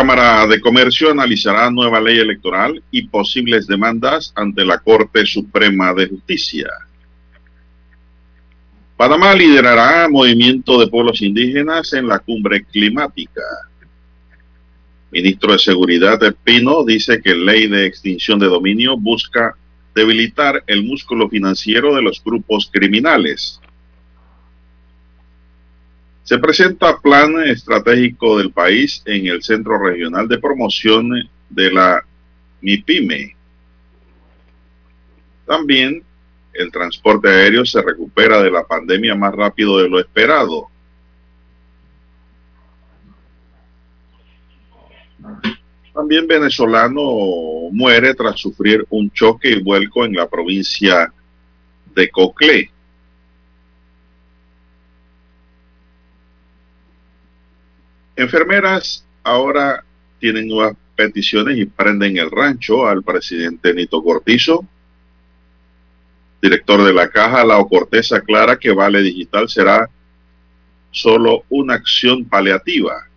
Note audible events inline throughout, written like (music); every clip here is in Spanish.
Cámara de Comercio analizará nueva ley electoral y posibles demandas ante la Corte Suprema de Justicia. Panamá liderará movimiento de pueblos indígenas en la cumbre climática. Ministro de Seguridad de Pino dice que ley de extinción de dominio busca debilitar el músculo financiero de los grupos criminales. Se presenta plan estratégico del país en el Centro Regional de Promoción de la MIPYME. También el transporte aéreo se recupera de la pandemia más rápido de lo esperado. También venezolano muere tras sufrir un choque y vuelco en la provincia de Coclé. Enfermeras ahora tienen nuevas peticiones y prenden el rancho al presidente Nito Cortizo. Director de la caja, Lao Cortés aclara que Vale Digital será solo una acción paliativa.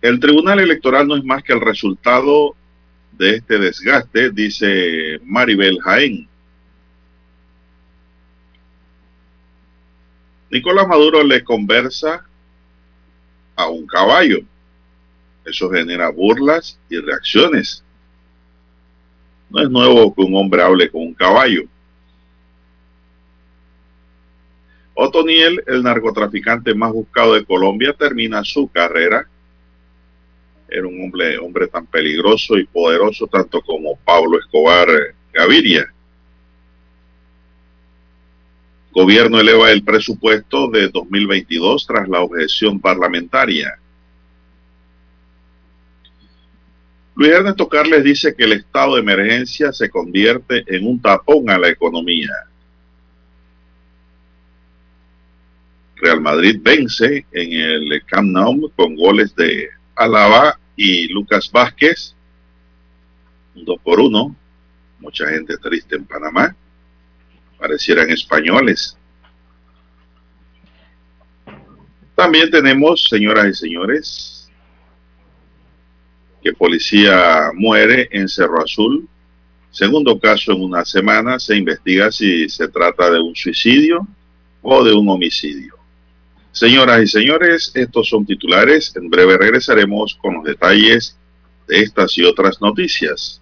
El Tribunal Electoral no es más que el resultado de este desgaste, dice Maribel Jaén. Nicolás Maduro le conversa a un caballo. Eso genera burlas y reacciones. No es nuevo que un hombre hable con un caballo. Otoniel, el narcotraficante más buscado de Colombia, termina su carrera. Era un hombre, hombre tan peligroso y poderoso tanto como Pablo Escobar Gaviria. Gobierno eleva el presupuesto de 2022 tras la objeción parlamentaria. Luis Ernesto Carles dice que el estado de emergencia se convierte en un tapón a la economía. Real Madrid vence en el Camp Nou con goles de Alaba y Lucas Vázquez. Un 2 por 1. Mucha gente triste en Panamá parecieran españoles. También tenemos, señoras y señores, que policía muere en Cerro Azul. Segundo caso en una semana, se investiga si se trata de un suicidio o de un homicidio. Señoras y señores, estos son titulares. En breve regresaremos con los detalles de estas y otras noticias.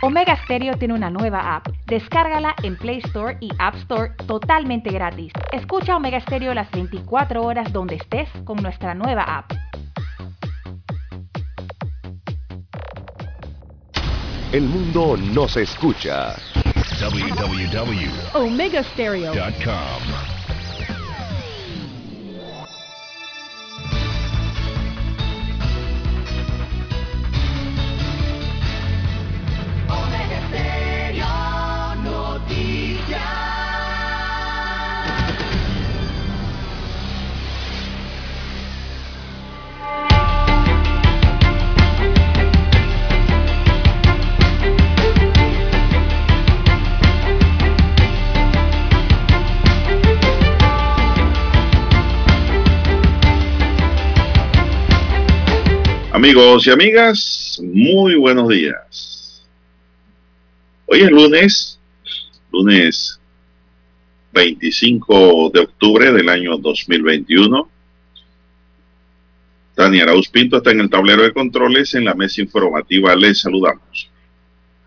Omega Stereo tiene una nueva app. Descárgala en Play Store y App Store totalmente gratis. Escucha Omega Stereo las 24 horas donde estés con nuestra nueva app. El mundo nos escucha. www.omegastereo.com Amigos y amigas, muy buenos días. Hoy es lunes, lunes 25 de octubre del año 2021. Dani Arauz Pinto está en el tablero de controles. En la mesa informativa les saludamos.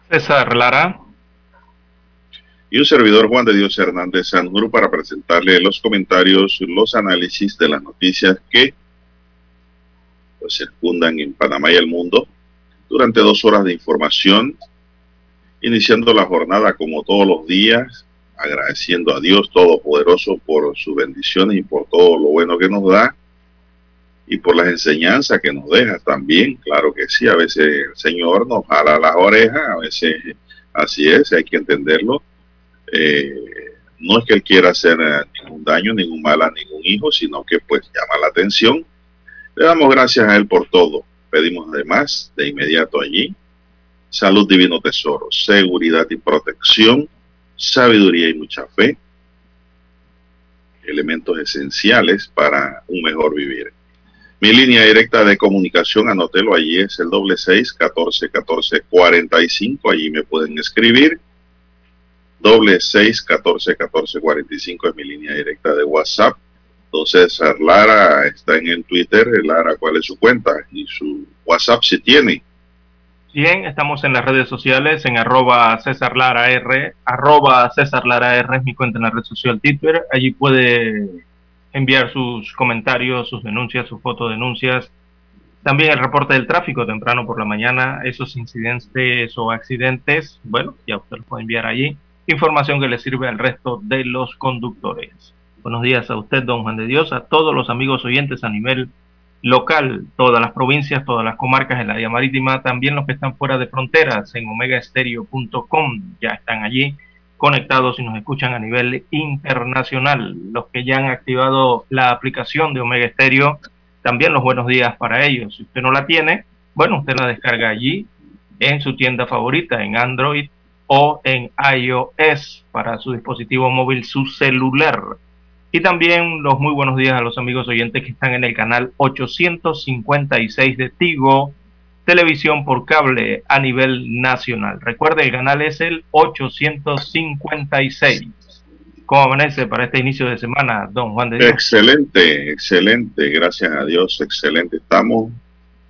César Lara. Y un servidor Juan de Dios Hernández Sanjur para presentarle los comentarios, los análisis de las noticias que pues, circundan en Panamá y el mundo durante dos horas de información, iniciando la jornada como todos los días, agradeciendo a Dios Todopoderoso por sus bendiciones y por todo lo bueno que nos da y por las enseñanzas que nos deja también. Claro que sí, a veces el Señor nos jala las orejas, a veces así es, hay que entenderlo. Eh, no es que Él quiera hacer eh, ningún daño, ningún mal a ningún hijo, sino que pues llama la atención. Le damos gracias a Él por todo. Pedimos además de inmediato allí salud divino tesoro, seguridad y protección, sabiduría y mucha fe, elementos esenciales para un mejor vivir. Mi línea directa de comunicación, anótelo allí, es el doble seis catorce catorce cuarenta y cinco. Allí me pueden escribir. Doble seis catorce catorce cuarenta y cinco es mi línea directa de WhatsApp. Entonces, Lara está en el Twitter. Lara, ¿cuál es su cuenta? Y su WhatsApp si tiene. Bien, estamos en las redes sociales, en arroba César Lara R, arroba César Lara R es mi cuenta en la red social Twitter. Allí puede enviar sus comentarios, sus denuncias, sus fotodenuncias. También el reporte del tráfico temprano por la mañana, esos incidentes o accidentes, bueno, ya usted lo puede enviar allí. Información que le sirve al resto de los conductores. Buenos días a usted, don Juan de Dios, a todos los amigos oyentes a nivel local, todas las provincias, todas las comarcas en la área marítima, también los que están fuera de fronteras en omegaestereo.com, ya están allí conectados y nos escuchan a nivel internacional. Los que ya han activado la aplicación de Omega Stereo, también los buenos días para ellos. Si usted no la tiene, bueno, usted la descarga allí en su tienda favorita, en Android o en iOS para su dispositivo móvil, su celular. Y también los muy buenos días a los amigos oyentes que están en el canal 856 de Tigo, televisión por cable a nivel nacional. Recuerde, el canal es el 856. ¿Cómo amanece para este inicio de semana, don Juan de Dios? Excelente, excelente, gracias a Dios, excelente. Estamos,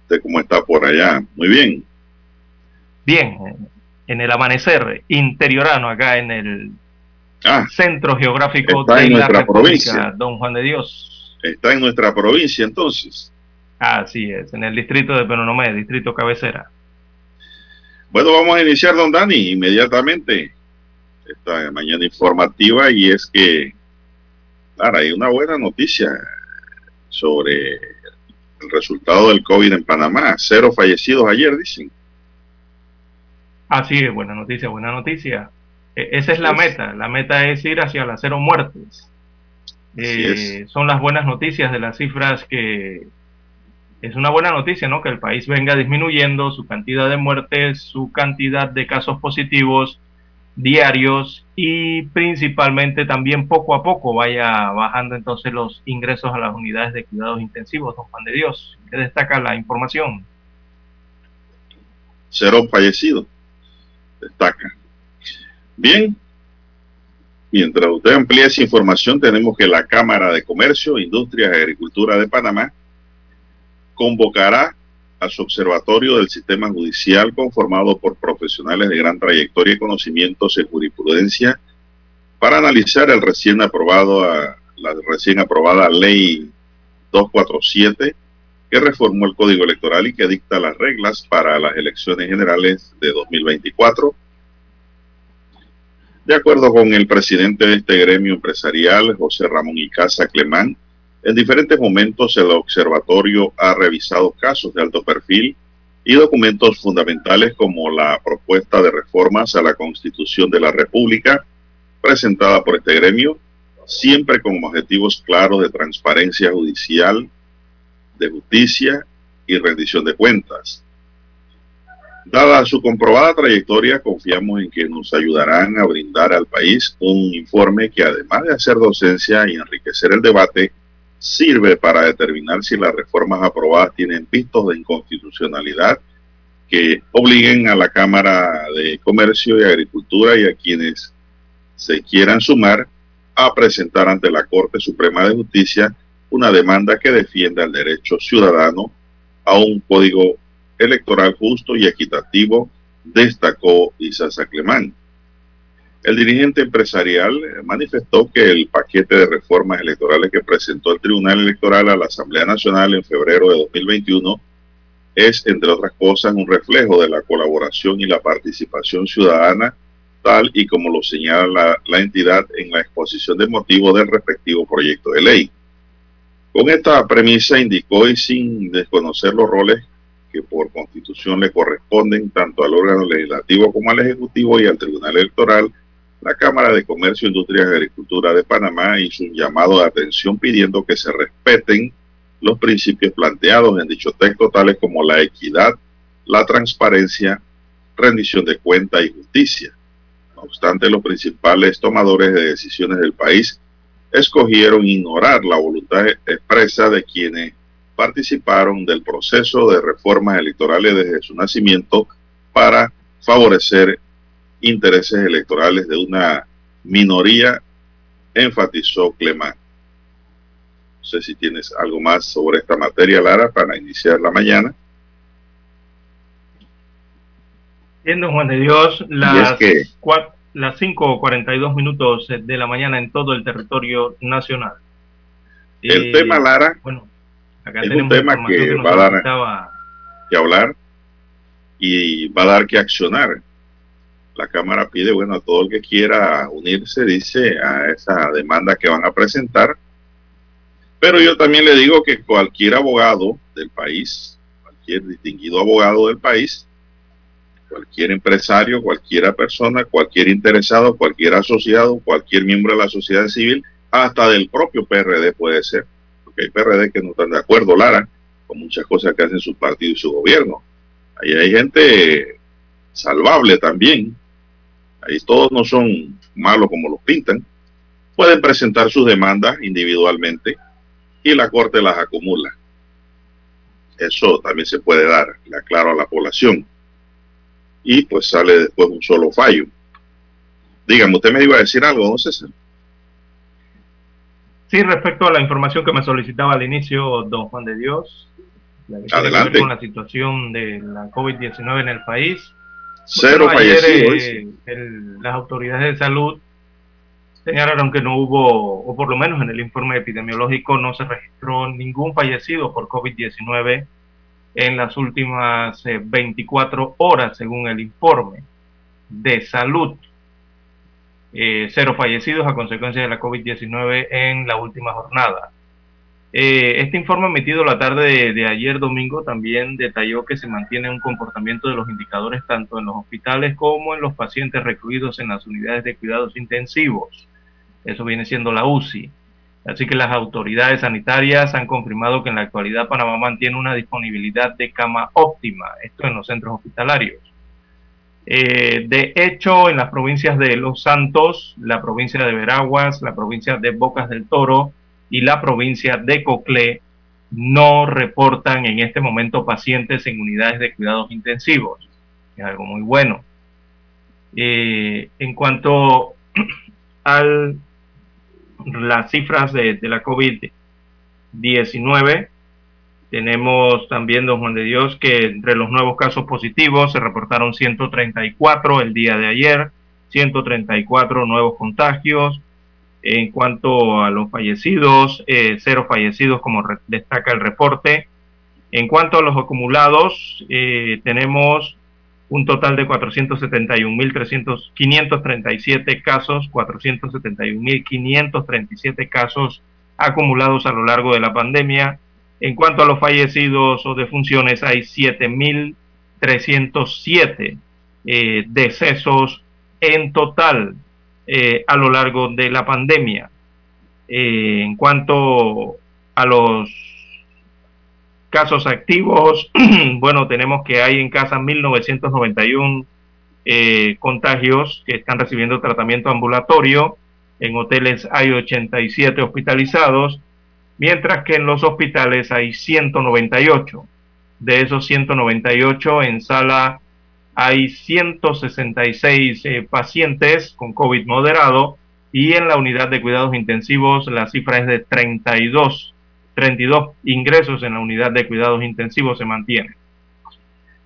¿usted cómo está por allá? Muy bien. Bien, en el amanecer interiorano, acá en el ah, centro geográfico de la República, provincia. don Juan de Dios. Está en nuestra provincia entonces. Así es, en el distrito de Penonomé, distrito cabecera. Bueno, vamos a iniciar, don Dani, inmediatamente esta mañana informativa y es que, claro, hay una buena noticia sobre el resultado del COVID en Panamá. Cero fallecidos ayer, dicen. Así es, buena noticia, buena noticia. E esa es la meta, la meta es ir hacia las cero muertes. Eh, son las buenas noticias de las cifras que es una buena noticia, ¿no? Que el país venga disminuyendo su cantidad de muertes, su cantidad de casos positivos diarios y principalmente también poco a poco vaya bajando entonces los ingresos a las unidades de cuidados intensivos, don Juan de Dios. ¿Qué destaca la información? Cero fallecidos, destaca. Bien, mientras usted amplía esa información, tenemos que la Cámara de Comercio, Industria y Agricultura de Panamá convocará a su observatorio del sistema judicial conformado por profesionales de gran trayectoria y conocimientos en jurisprudencia para analizar el recién aprobado la recién aprobada ley 247 que reformó el Código Electoral y que dicta las reglas para las elecciones generales de 2024. De acuerdo con el presidente de este gremio empresarial, José Ramón Icaza Clemán, en diferentes momentos el observatorio ha revisado casos de alto perfil y documentos fundamentales como la propuesta de reformas a la Constitución de la República presentada por este gremio, siempre con objetivos claros de transparencia judicial, de justicia y rendición de cuentas. Dada su comprobada trayectoria, confiamos en que nos ayudarán a brindar al país un informe que además de hacer docencia y enriquecer el debate, sirve para determinar si las reformas aprobadas tienen pistos de inconstitucionalidad que obliguen a la Cámara de Comercio y Agricultura y a quienes se quieran sumar a presentar ante la Corte Suprema de Justicia una demanda que defienda el derecho ciudadano a un código electoral justo y equitativo, destacó Isaza Clemán. El dirigente empresarial manifestó que el paquete de reformas electorales que presentó el Tribunal Electoral a la Asamblea Nacional en febrero de 2021 es, entre otras cosas, un reflejo de la colaboración y la participación ciudadana, tal y como lo señala la, entidad en la exposición de motivos del respectivo proyecto de ley. Con esta premisa indicó y sin desconocer los roles que por constitución le corresponden tanto al órgano legislativo como al ejecutivo y al Tribunal Electoral, la Cámara de Comercio, Industria y Agricultura de Panamá hizo un llamado de atención pidiendo que se respeten los principios planteados en dicho texto, tales como la equidad, la transparencia, rendición de cuenta y justicia. No obstante, los principales tomadores de decisiones del país escogieron ignorar la voluntad expresa de quienes participaron del proceso de reformas electorales desde su nacimiento para favorecer intereses electorales de una minoría, enfatizó Clemán. No sé si tienes algo más sobre esta materia, Lara, para iniciar la mañana. Bien, Juan de Dios, las, que, las 5.42 minutos de la mañana en todo el territorio nacional. El tema, Lara, bueno, es un tema que, va a dar que hablar y va a dar que accionar la Cámara pide, bueno, a todo el que quiera unirse, dice, a esa demanda que van a presentar. Pero yo también le digo que cualquier abogado del país, cualquier distinguido abogado del país, cualquier empresario, cualquier persona, cualquier interesado, cualquier asociado, cualquier miembro de la sociedad civil, hasta del propio PRD puede ser. Porque hay PRD que no están de acuerdo, Lara, con muchas cosas que hacen su partido y su gobierno. Ahí hay gente salvable también, ahí todos no son malos como los pintan, pueden presentar sus demandas individualmente y la Corte las acumula. Eso también se puede dar, le aclaro a la población. Y pues sale después un solo fallo. Dígame, usted me iba a decir algo, don César. Sí, respecto a la información que me solicitaba al inicio, don Juan de Dios, Adelante. con la situación de la COVID-19 en el país. Cero fallecidos. Eh, las autoridades de salud señalaron que no hubo, o por lo menos en el informe epidemiológico, no se registró ningún fallecido por COVID-19 en las últimas 24 eh, horas, según el informe de salud. Eh, cero fallecidos a consecuencia de la COVID-19 en la última jornada. Eh, este informe emitido la tarde de, ayer domingo también detalló que se mantiene un comportamiento de los indicadores tanto en los hospitales como en los pacientes recluidos en las unidades de cuidados intensivos. Eso viene siendo la UCI. Así que las autoridades sanitarias han confirmado que en la actualidad Panamá mantiene una disponibilidad de cama óptima, esto en los centros hospitalarios. Eh, de hecho, en las provincias de Los Santos, la provincia de Veraguas, la provincia de Bocas del Toro, y la provincia de Coclé no reportan en este momento pacientes en unidades de cuidados intensivos. Es algo muy bueno. Eh, en cuanto (clears throat) a las cifras de, de la COVID-19, tenemos también, don Juan de Dios, que entre los nuevos casos positivos se reportaron 134 el día de ayer, 134 nuevos contagios, en cuanto a los fallecidos, eh, cero fallecidos como destaca el reporte. En cuanto a los acumulados, eh, tenemos un total de 471.537 casos, 471.537 casos acumulados a lo largo de la pandemia. En cuanto a los fallecidos o defunciones, hay 7.307 eh, decesos en total eh, a lo largo de la pandemia. Eh, en cuanto a los casos activos, (clears throat) bueno, tenemos que hay en casa 1991 eh, contagios que están recibiendo tratamiento ambulatorio. En hoteles hay 87 hospitalizados, mientras que en los hospitales hay 198. De esos 198 en sala hay 166 eh, pacientes con COVID moderado y en la unidad de cuidados intensivos la cifra es de 32, 32 ingresos en la unidad de cuidados intensivos se mantiene.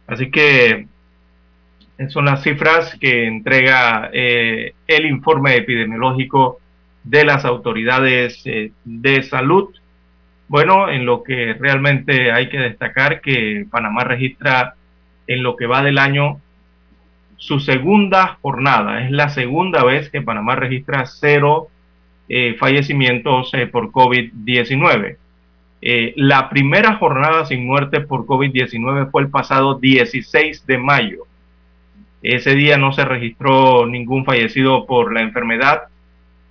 Así que son las cifras que entrega eh, el informe epidemiológico de las autoridades eh, de salud. Bueno, en lo que realmente hay que destacar que Panamá registra en lo que va del año su segunda jornada. Es la segunda vez que Panamá registra cero eh, fallecimientos por COVID-19. la primera jornada sin muerte por COVID-19 fue el pasado 16 de mayo ese día no se registró ningún fallecido por la enfermedad,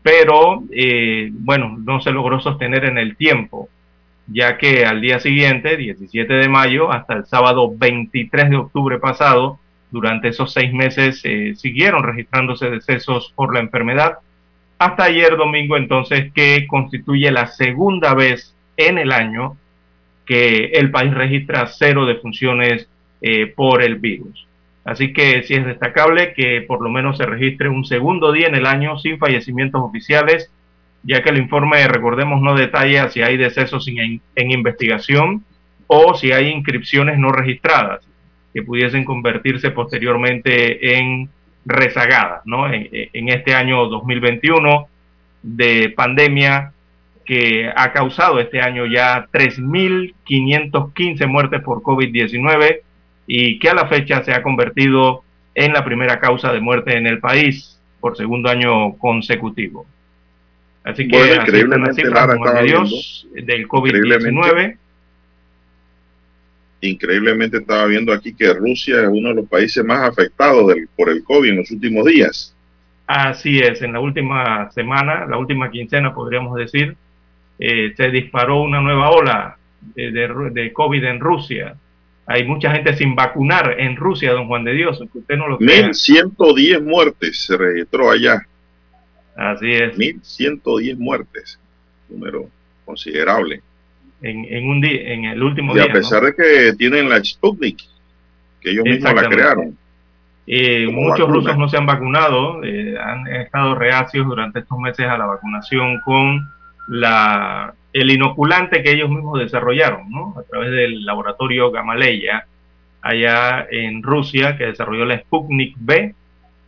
pero eh, bueno, no se logró sostener en el tiempo, ya que al día siguiente, 17 de mayo, hasta el sábado 23 de octubre pasado, durante esos seis meses eh, siguieron registrándose decesos por la enfermedad, hasta ayer domingo entonces, que constituye la segunda vez en el año que el país registra cero defunciones eh, por el virus. Así que sí es destacable que por lo menos se registre un segundo día en el año sin fallecimientos oficiales, ya que el informe, recordemos, no detalla si hay decesos en, investigación o si hay inscripciones no registradas que pudiesen convertirse posteriormente en rezagadas, ¿no? En, en este año 2021 de pandemia que ha causado este año ya 3.515 muertes por COVID-19 y que a la fecha se ha convertido en la primera causa de muerte en el país por segundo año consecutivo. Así que bueno, increíblemente Dios del COVID-19. Increíblemente estaba viendo aquí que Rusia es uno de los países más afectados del, por el COVID en los últimos días. Así es, en la última semana, la última quincena podríamos decir, eh, se disparó una nueva ola de, de COVID en Rusia hay mucha gente sin vacunar en Rusia, don Juan de Dios, que usted no lo 1110 muertes se registró allá. Así es. 1110 muertes, número considerable. En, un día, en el último y día. a pesar de que tienen la Sputnik, que ellos mismos la crearon. Eh, muchos rusos no se han vacunado, eh, han estado reacios durante estos meses a la vacunación con la el inoculante que ellos mismos desarrollaron, ¿no? A través del laboratorio Gamaleya, allá en Rusia, que desarrolló la Sputnik B,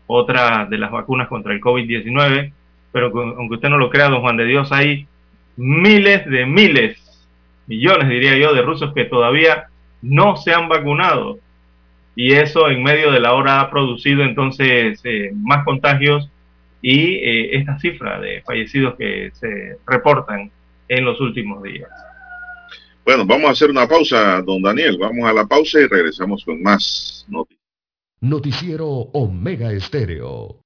otra de las vacunas contra el COVID-19. Pero aunque usted no lo crea, don Juan de Dios, hay miles de miles, millones diría yo, de rusos que todavía no se han vacunado. Y eso en medio de la hora ha producido entonces eh, más contagios y eh, esta cifra de fallecidos que se reportan en los últimos días. Bueno, vamos a hacer una pausa, don Daniel. Vamos a la pausa y regresamos con más noticias. Noticiero Omega Estéreo.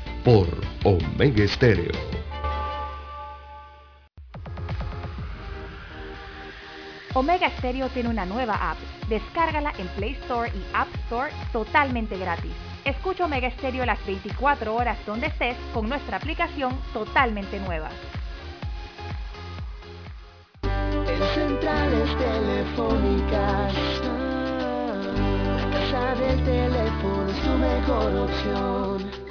por Omega Estéreo. Omega Stereo tiene una nueva app. Descárgala en Play Store y App Store totalmente gratis. Escucha Omega Stereo las 24 horas donde estés con nuestra aplicación totalmente nueva. centrales telefónicas. La casa del teléfono es tu mejor opción.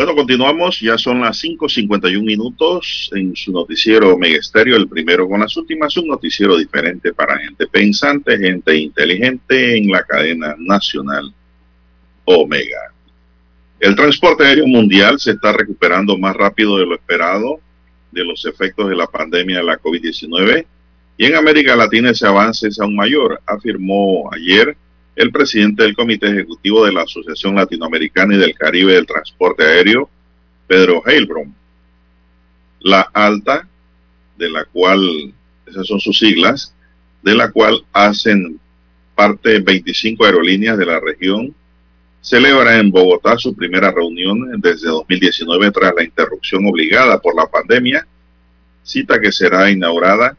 Bueno, continuamos, ya son las 5.51 minutos en su noticiero Megesterio, el primero con las últimas, un noticiero diferente para gente pensante, gente inteligente en la cadena nacional Omega. El transporte aéreo mundial se está recuperando más rápido de lo esperado de los efectos de la pandemia de la COVID-19 y en América Latina ese avance es aún mayor, afirmó ayer el presidente del Comité Ejecutivo de la Asociación Latinoamericana y del Caribe del Transporte Aéreo, Pedro Heilbron. La alta, de la cual, esas son sus siglas, de la cual hacen parte 25 aerolíneas de la región, celebra en Bogotá su primera reunión desde 2019 tras la interrupción obligada por la pandemia, cita que será inaugurada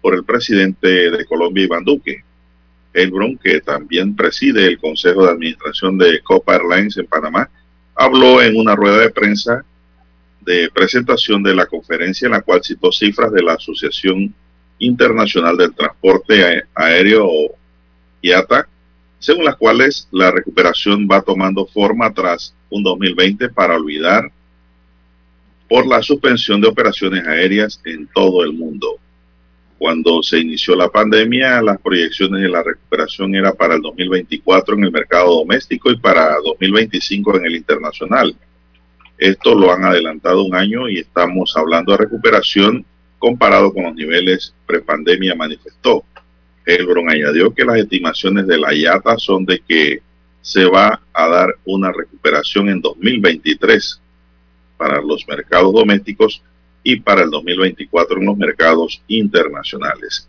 por el presidente de Colombia, Iván Duque. Elbron, que también preside el Consejo de Administración de Copa Airlines en Panamá, habló en una rueda de prensa de presentación de la conferencia en la cual citó cifras de la Asociación Internacional del Transporte Aéreo IATA, según las cuales la recuperación va tomando forma tras un 2020 para olvidar por la suspensión de operaciones aéreas en todo el mundo. Cuando se inició la pandemia, las proyecciones de la recuperación era para el 2024 en el mercado doméstico y para 2025 en el internacional. Esto lo han adelantado un año y estamos hablando de recuperación comparado con los niveles prepandemia, manifestó. Elbron añadió que las estimaciones de la IATA son de que se va a dar una recuperación en 2023 para los mercados domésticos y para el 2024 en los mercados internacionales.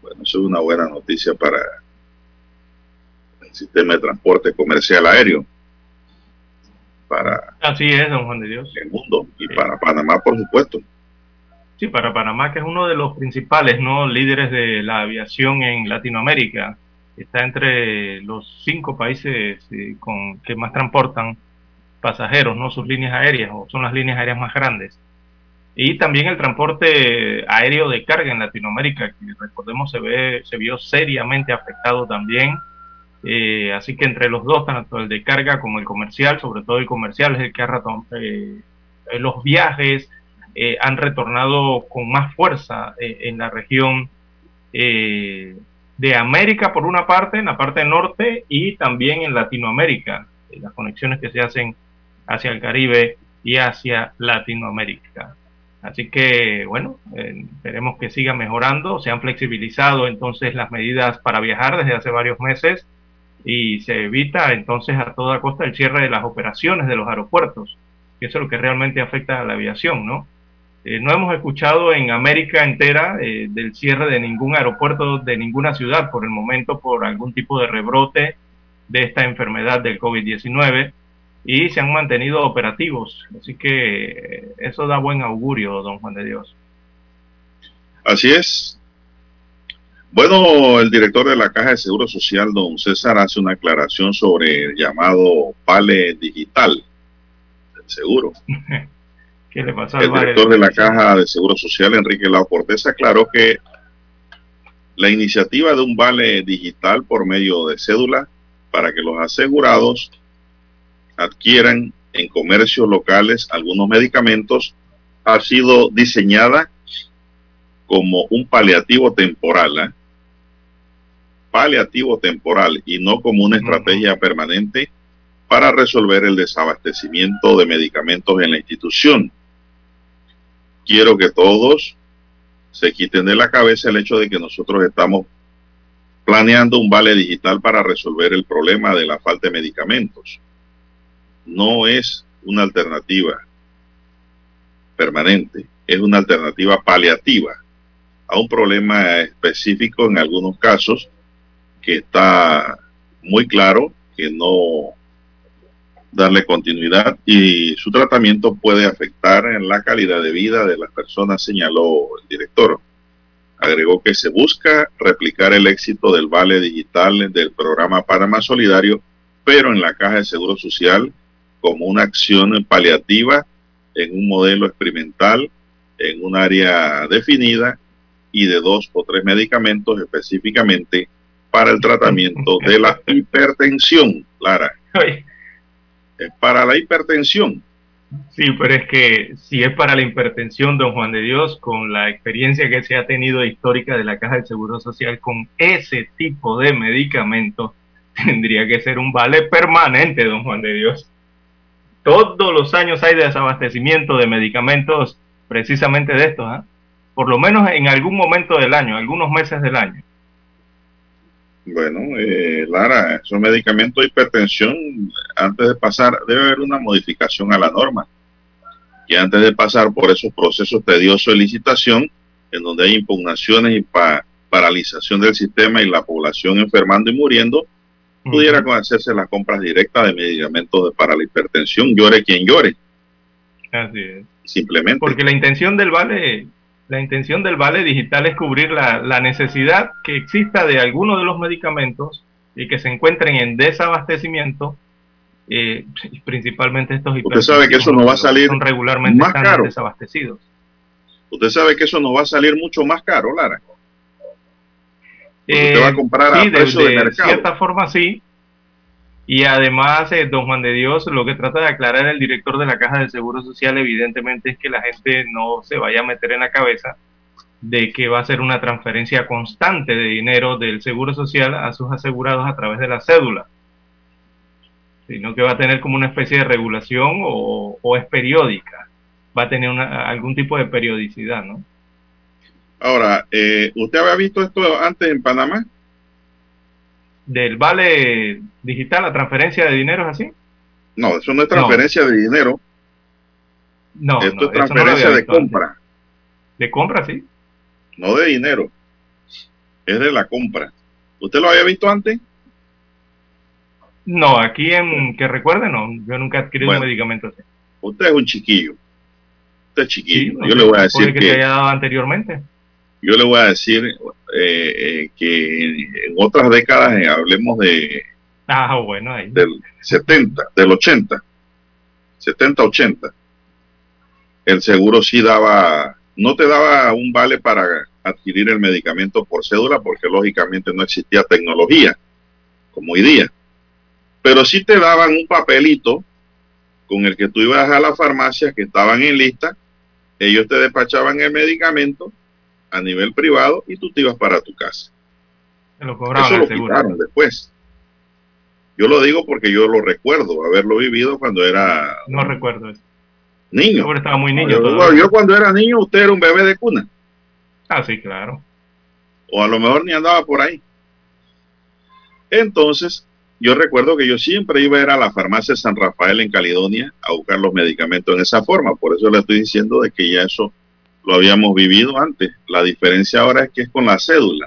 Bueno, eso es una buena noticia para el sistema de transporte comercial aéreo. Para Así es, don Juan de Dios. El mundo y para Panamá, por supuesto. Sí, para Panamá, que es uno de los principales ¿no? líderes de la aviación en Latinoamérica. Está entre los cinco países eh, con, que más transportan pasajeros, ¿no? Sus líneas aéreas, o son las líneas aéreas más grandes y también el transporte aéreo de carga en Latinoamérica, que recordemos se, ve, se vio seriamente afectado también. Eh, así que entre los dos, tanto el de carga como el comercial, sobre todo el comercial es el que ha eh, los viajes eh, han retornado con más fuerza en la región de América por una parte, en la parte norte y también en Latinoamérica, las conexiones que se hacen hacia el Caribe y hacia Latinoamérica. Así que, bueno, eh, esperemos que siga mejorando. Se han flexibilizado entonces las medidas para viajar desde hace varios meses y se evita entonces a toda costa el cierre de las operaciones de los aeropuertos, que eso es lo que realmente afecta a la aviación, ¿no? Eh, no hemos escuchado en América entera eh, del cierre de ningún aeropuerto de ninguna ciudad por el momento por algún tipo de rebrote de esta enfermedad del COVID-19 y se han mantenido operativos. Así que eso da buen augurio, don Juan de Dios. Así es. Bueno, el director de la Caja de Seguro Social, don César, hace una aclaración sobre el llamado Vale Digital del seguro. (laughs) ¿Qué le pasó el director de la Caja de Seguro Social, Enrique Lau Cortés, aclaró que la iniciativa de un vale digital por medio de cédula para que los asegurados adquieran en comercios locales algunos medicamentos ha sido diseñada como un paliativo temporal, ¿eh? paliativo temporal y no como una estrategia permanente para resolver el desabastecimiento de medicamentos en la institución. Quiero que todos se quiten de la cabeza el hecho de que nosotros estamos planeando un vale digital para resolver el problema de la falta de medicamentos no es una alternativa permanente, es una alternativa paliativa a un problema específico en algunos casos que está muy claro que no darle continuidad y su tratamiento puede afectar en la calidad de vida de las personas, señaló el director. Agregó que se busca replicar el éxito del vale digital del programa Panamá Solidario, pero en la caja de seguro social como una acción paliativa en un modelo experimental en un área definida y de dos o tres medicamentos específicamente para el tratamiento de la (laughs) hipertensión, Lara. Es para la hipertensión. Sí, pero es que si es para la hipertensión, don Juan de Dios, con la experiencia que se ha tenido histórica de la Caja del Seguro Social con ese tipo de medicamentos, (laughs) tendría que ser un vale permanente, don Juan de Dios. Todos los años hay desabastecimiento de medicamentos precisamente de estos, ¿ah? por lo menos en algún momento del año, algunos meses del año. Bueno, eh, Lara, esos medicamentos de hipertensión, antes de pasar, debe haber una modificación a la norma. Y antes de pasar por esos procesos tediosos de licitación, en donde hay impugnaciones y paralización del sistema y la población enfermando y muriendo, pudiera hacerse las compras directas de medicamentos para la hipertensión, llore quien llore. Así es. Simplemente. Porque la intención del vale la intención del vale digital es cubrir la, la necesidad que exista de alguno de los medicamentos y que se encuentren en desabastecimiento, eh, principalmente estos Usted sabe que eso no va a salir son regularmente más caro. desabastecidos. Usted sabe que eso no va a salir mucho más caro, Lara. Eh, usted va a comprar a precio de, de cierta forma sí, y además, eh, don Juan de Dios, lo que trata de aclarar el director de la Caja de Seguro Social, evidentemente, es que la gente no se vaya a meter en la cabeza de que va a ser una transferencia constante de dinero del Seguro Social a sus asegurados a través de la cédula, sino que va a tener como una especie de regulación o, es periódica, va a tener algún tipo de periodicidad, ¿no? Ahora, eh, ¿usted había visto esto antes en Panamá? del vale digital, la transferencia de dinero es así? No, eso no es transferencia de dinero. No, esto es transferencia de compra. ¿De compra, sí? No de dinero. Es de la compra. ¿Usted lo había visto antes? No, aquí en que recuerde, no. Yo nunca he adquirido un medicamento así. Usted es un chiquillo. Usted es chiquillo. Yo le voy a decir que, que, haya dado anteriormente. Yo le voy a decir eh, eh, que en otras décadas, eh, hablemos de ah, bueno, del 70, del 80, 70, 80, el seguro sí daba, no te daba un vale para adquirir el medicamento por cédula porque lógicamente no existía tecnología como hoy día, pero sí te daban un papelito con el que tú ibas a las farmacias que estaban en lista, ellos te despachaban el medicamento a nivel privado y tú te ibas para tu casa. Lo Eso lo quitaron después. Yo lo digo porque yo lo recuerdo, haberlo vivido cuando era... No recuerdo eso. Niño. Yo estaba muy niño. yo, cuando era niño, usted era un bebé de cuna. Ah, sí, claro. O a lo mejor ni andaba por ahí. Entonces, yo recuerdo que yo siempre iba a ir a la farmacia San Rafael en Caledonia a buscar los medicamentos en esa forma. Por eso le estoy diciendo de que ya eso lo habíamos vivido antes. La diferencia ahora es que es con la cédula.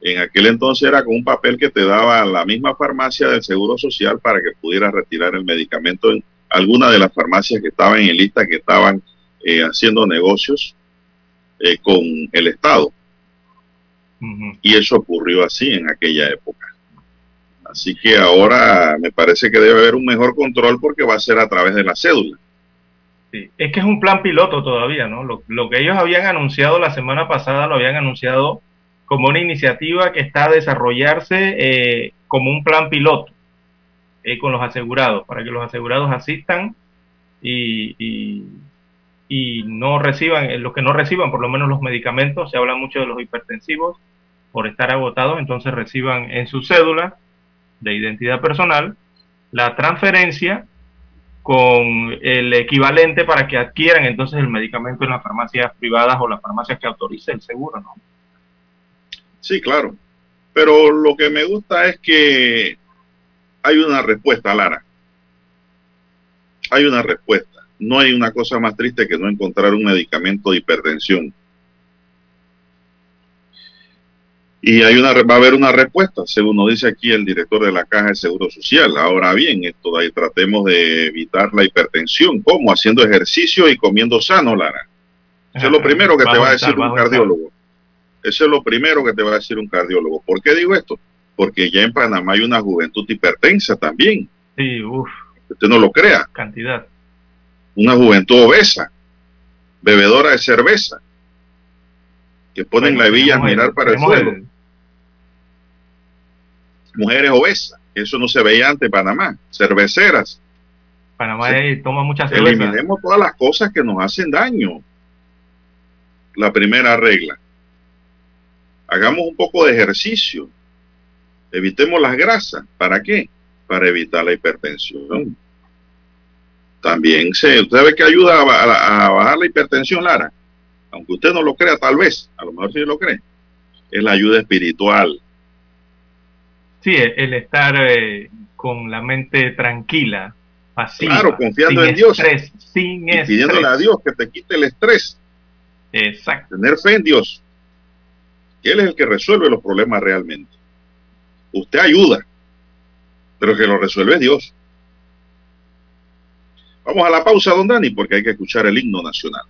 En aquel entonces era con un papel que te daba la misma farmacia del Seguro Social para que pudieras retirar el medicamento en alguna de las farmacias que estaban en lista, que estaban eh, haciendo negocios eh, con el Estado. Y eso ocurrió así en aquella época. Así que ahora me parece que debe haber un mejor control porque va a ser a través de la cédula. Es que es un plan piloto todavía, ¿no? Lo, que ellos habían anunciado la semana pasada lo habían anunciado como una iniciativa que está a desarrollarse eh, como un plan piloto eh, con los asegurados, para que los asegurados asistan y, y, no reciban, eh, los que no reciban por lo menos los medicamentos, se habla mucho de los hipertensivos, por estar agotados, entonces reciban en su cédula de identidad personal la transferencia con el equivalente para que adquieran entonces el medicamento en las farmacias privadas o las farmacias que autorice el seguro, ¿no? Sí, claro. Pero lo que me gusta es que hay una respuesta, Lara. Hay una respuesta. No hay una cosa más triste que no encontrar un medicamento de hipertensión. Y hay una, va a haber una respuesta, según nos dice aquí el director de la Caja de Seguro Social. Ahora bien, esto de ahí tratemos de evitar la hipertensión. ¿Cómo? Haciendo ejercicio y comiendo sano, Lara. Eso es lo primero que te va a decir un cardiólogo. Eso es lo primero que te va a decir un cardiólogo. ¿Por qué digo esto? Porque ya en Panamá hay una juventud hipertensa también. Sí, uff. Usted no lo crea. Cantidad. Una juventud obesa, bebedora de cerveza, que ponen la hebilla a mirar para el suelo. Mujeres obesas, eso no se veía antes en Panamá. Cerveceras. Panamá toma muchas cervezas. Eliminemos todas las cosas que nos hacen daño. La primera regla. Hagamos un poco de ejercicio. Evitemos las grasas. ¿Para qué? Para evitar la hipertensión. También se, usted ve que ayuda a, bajar la hipertensión, Lara. Aunque usted no lo crea, tal vez, a lo mejor sí lo cree. Es la ayuda espiritual. Sí, el estar eh, con la mente tranquila, pasiva. Claro, confiando en Dios. sin y pidiéndole a Dios que te quite el estrés. Exacto. Tener fe en Dios. Él es el que resuelve los problemas realmente. Usted ayuda, pero el que lo resuelve es Dios. Vamos a la pausa, don Dani, porque hay que escuchar el himno nacional.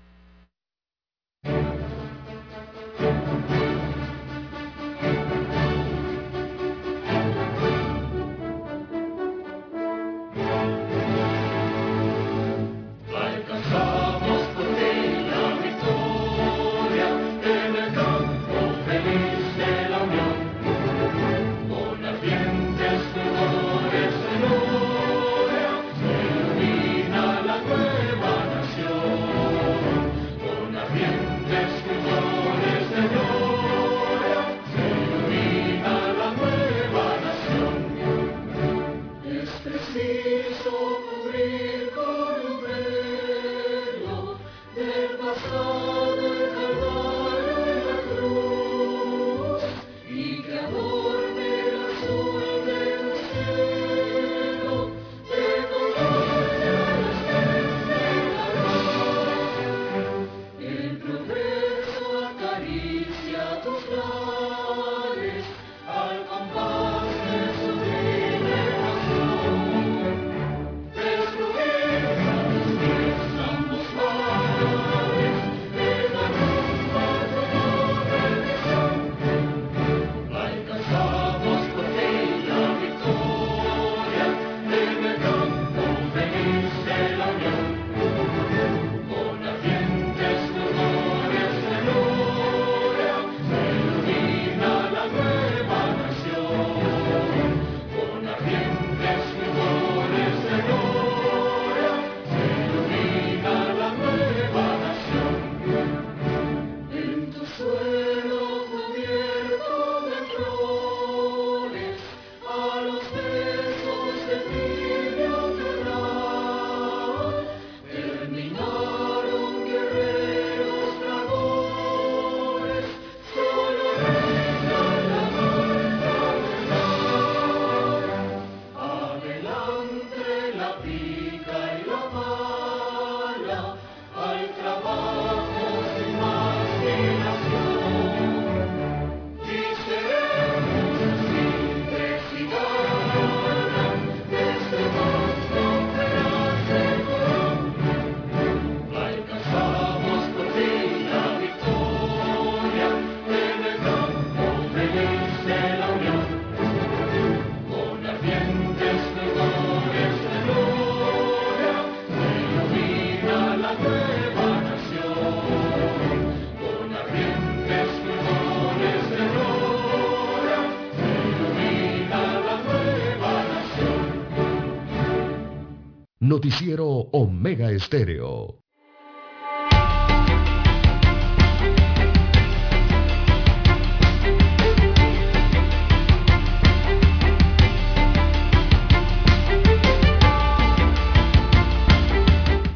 Noticiero Omega Estéreo.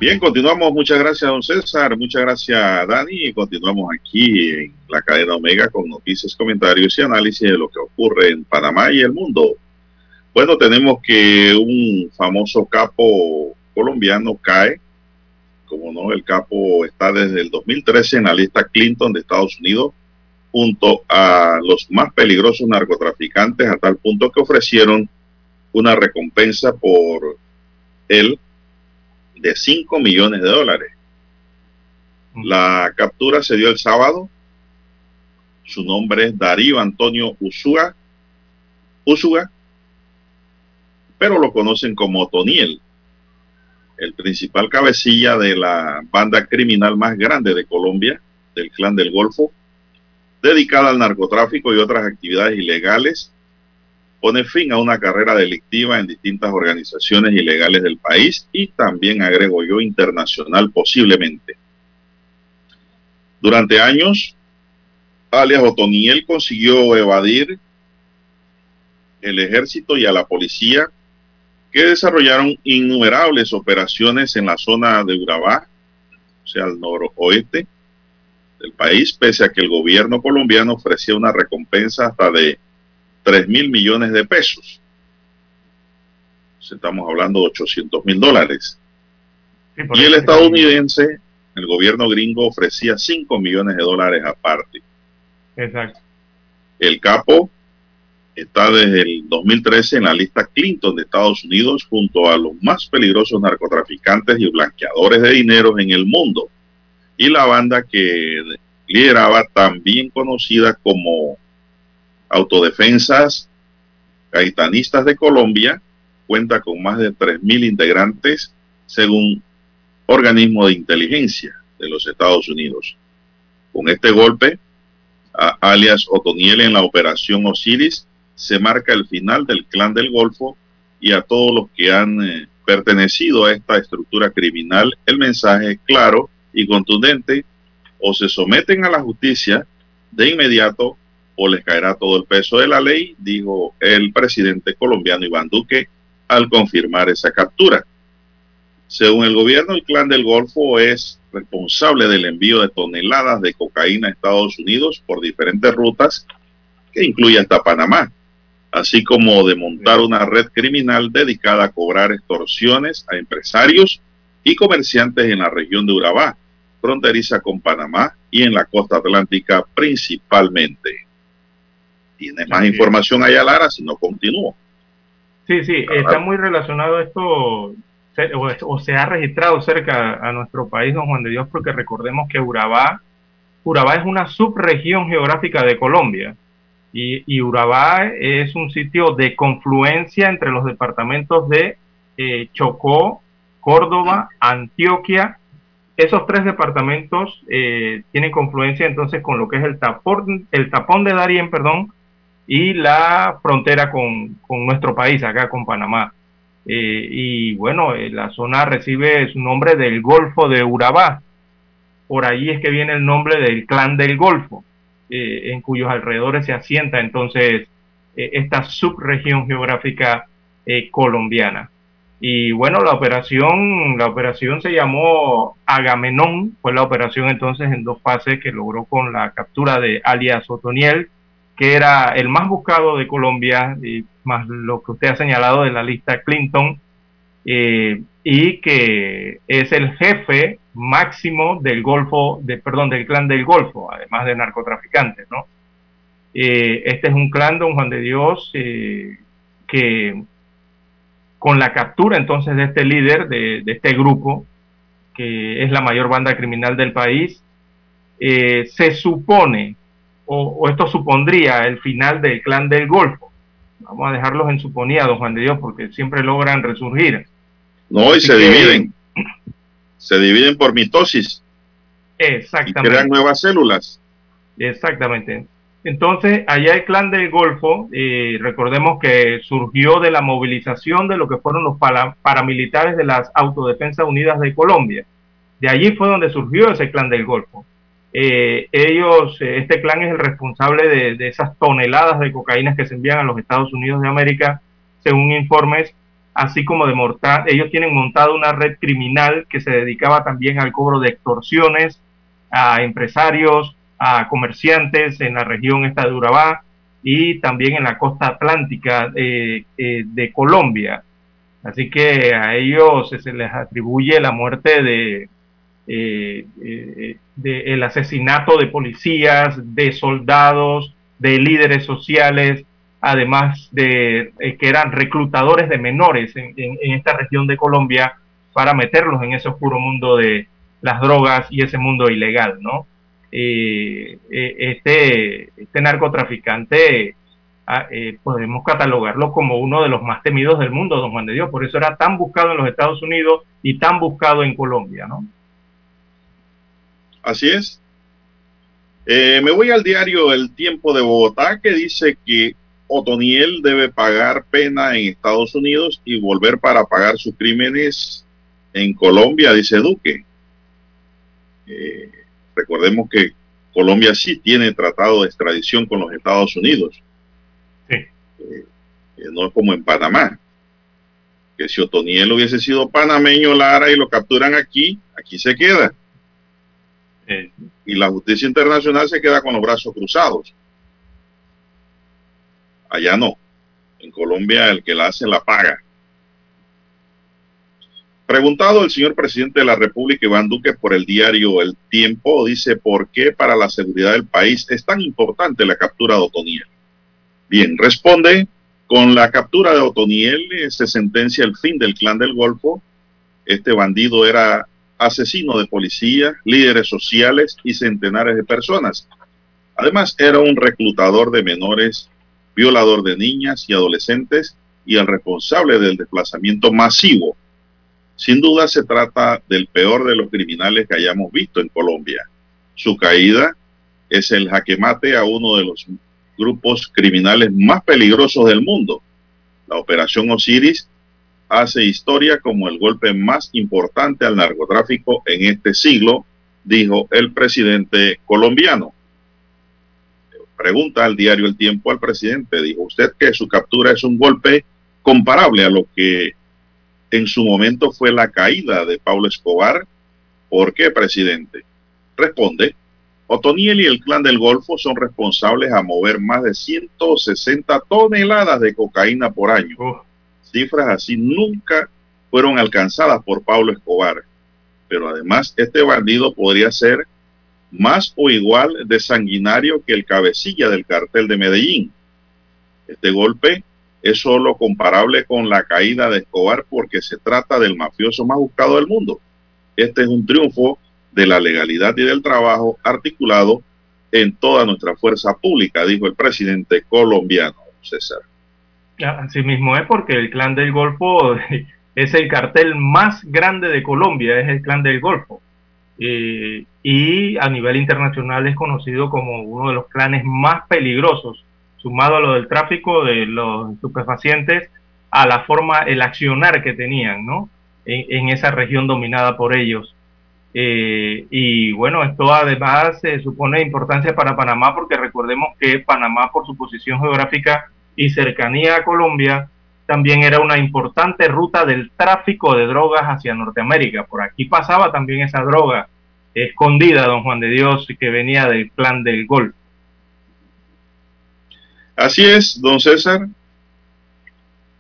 Bien, continuamos. Muchas gracias, don César. Muchas gracias, Dani. Continuamos aquí en la cadena Omega con noticias, comentarios y análisis de lo que ocurre en Panamá y el mundo. Bueno, tenemos que un famoso capo colombiano cae. Como no, el capo está desde el 2013 en la lista Clinton de Estados Unidos junto a los más peligrosos narcotraficantes a tal punto que ofrecieron una recompensa por él de 5 millones de dólares. La captura se dio el sábado. Su nombre es Darío Antonio Usuga, Usuga, pero lo conocen como Toniel, el principal cabecilla de la banda criminal más grande de Colombia, del Clan del Golfo, dedicada al narcotráfico y otras actividades ilegales, pone fin a una carrera delictiva en distintas organizaciones ilegales del país y también, agrego yo, internacional posiblemente. Durante años, alias Otoniel consiguió evadir el ejército y a la policía que desarrollaron innumerables operaciones en la zona de Urabá, o sea, al noroeste del país, pese a que el gobierno colombiano ofrecía una recompensa hasta de 3 mil millones de pesos. Estamos hablando de 800 mil dólares. y el estadounidense, el gobierno gringo ofrecía 5 millones de dólares aparte. Exacto. El capo está desde el 2013 en la lista Clinton de Estados Unidos junto a los más peligrosos narcotraficantes y blanqueadores de dinero en el mundo. Y la banda que lideraba, también conocida como Autodefensas Gaitanistas de Colombia, cuenta con más de 3.000 integrantes según organismo de inteligencia de los Estados Unidos. Con este golpe, alias Otoniel en la operación Osiris, se marca el final del clan del Golfo y a todos los que han eh, pertenecido a esta estructura criminal, el mensaje claro y contundente, o se someten a la justicia de inmediato o les caerá todo el peso de la ley, dijo el presidente colombiano Iván Duque al confirmar esa captura. Según el gobierno, el clan del Golfo es responsable del envío de toneladas de cocaína a Estados Unidos por diferentes rutas que incluye hasta Panamá así como de montar una red criminal dedicada a cobrar extorsiones a empresarios y comerciantes en la región de Urabá, fronteriza con Panamá y en la costa atlántica principalmente. Tiene más información allá, Lara, si no continúo. Sí, sí, está muy relacionado esto, o, se ha registrado cerca a nuestro país, don Juan de Dios, porque recordemos que Urabá, Urabá es una subregión geográfica de Colombia y, Urabá es un sitio de confluencia entre los departamentos de eh, Chocó, Córdoba, Antioquia. Esos tres departamentos eh, tienen confluencia entonces con lo que es el tapón, el tapón de Darién, perdón, y la frontera con, nuestro país, acá con Panamá. Eh, y bueno, la zona recibe su nombre del Golfo de Urabá. Por ahí es que viene el nombre del clan del Golfo. Eh, en cuyos alrededores se asienta entonces eh, esta subregión geográfica eh, colombiana. Y bueno, la operación, la operación se llamó Agamenón, fue la operación entonces en dos fases que logró con la captura de alias Otoniel, que era el más buscado de Colombia, y más lo que usted ha señalado de la lista Clinton, y que es el jefe máximo del Golfo, de, perdón, del clan del Golfo, además de narcotraficantes, ¿no? Eh, este es un clan, don Juan de Dios, eh, que con la captura entonces de este líder, de, este grupo, que es la mayor banda criminal del país, eh, se supone, o, o, esto supondría el final del clan del Golfo. Vamos a dejarlos en suponía, don Juan de Dios, porque siempre logran resurgir. No, y se dividen. Se dividen por mitosis. Exactamente. Y crean nuevas células. Exactamente. Entonces, allá el clan del Golfo, eh, recordemos que surgió de la movilización de lo que fueron los paramilitares de las Autodefensas Unidas de Colombia. De allí fue donde surgió ese clan del Golfo. Eh, ellos, eh, este clan es el responsable de, de, esas toneladas de cocaína que se envían a los Estados Unidos de América, según informes así como de mortal. Ellos tienen montado una red criminal que se dedicaba también al cobro de extorsiones a empresarios, a comerciantes en la región esta de Urabá y también en la costa atlántica eh, eh, de Colombia. Así que a ellos se les atribuye la muerte de eh, del asesinato de policías, de soldados, de líderes sociales, además de que eran reclutadores de menores en, esta región de Colombia para meterlos en ese oscuro mundo de las drogas y ese mundo ilegal, ¿no? este, este narcotraficante Ah, eh, podemos catalogarlo como uno de los más temidos del mundo, don Juan de Dios. Por eso era tan buscado en los Estados Unidos y tan buscado en Colombia, ¿no? Así es. Eh, me voy al diario El Tiempo de Bogotá que dice que Otoniel debe pagar pena en Estados Unidos y volver para pagar sus crímenes en Colombia, dice Duque. Eh, recordemos que Colombia sí tiene tratado de extradición con los Estados Unidos no es como en Panamá, que si Otoniel hubiese sido panameño Lara y lo capturan aquí, aquí se queda. Y la justicia internacional se queda con los brazos cruzados. Allá no. En Colombia el que la hace la paga. Preguntado el señor presidente de la República, Iván Duque, por el diario El Tiempo, dice, ¿por qué para la seguridad del país es tan importante la captura de Otoniel? Bien, responde con la captura de Otoniel se sentencia el fin del clan del Golfo. Este bandido era asesino de policía, líderes sociales y centenares de personas. Además, era un reclutador de menores, violador de niñas y adolescentes y el responsable del desplazamiento masivo. Sin duda se trata del peor de los criminales que hayamos visto en Colombia. Su caída es el jaque mate a uno de los grupos criminales más peligrosos del mundo. La Operación Osiris hace historia como el golpe más importante al narcotráfico en este siglo, dijo el presidente colombiano. Pregunta al diario El Tiempo al presidente, dijo usted que su captura es un golpe comparable a lo que en su momento fue la caída de Pablo Escobar. ¿Por qué, presidente? Responde, Otoniel y el clan del Golfo son responsables a mover más de 160 toneladas de cocaína por año. Oh. Cifras así nunca fueron alcanzadas por Pablo Escobar. Pero además este bandido podría ser más o igual de sanguinario que el cabecilla del cartel de Medellín. Este golpe es solo comparable con la caída de Escobar porque se trata del mafioso más buscado del mundo. Este es un triunfo de la legalidad y del trabajo articulado en toda nuestra fuerza pública, dijo el presidente colombiano, César. Así mismo es porque el clan del Golfo (laughs) es el cartel más grande de Colombia, es el clan del Golfo. Eh, y a nivel internacional es conocido como uno de los clanes más peligrosos, sumado a lo del tráfico de los estupefacientes, a la forma, el accionar que tenían, ¿no? en esa región dominada por ellos. Eh, y bueno, esto además se supone importancia para Panamá porque recordemos que Panamá por su posición geográfica y cercanía a Colombia también era una importante ruta del tráfico de drogas hacia Norteamérica. Por aquí pasaba también esa droga escondida, don Juan de Dios, que venía del plan del Golfo. Así es, don César.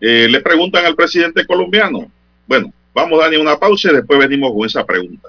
Eh, le preguntan al presidente colombiano. Bueno, vamos a darle una pausa y después venimos con esa pregunta.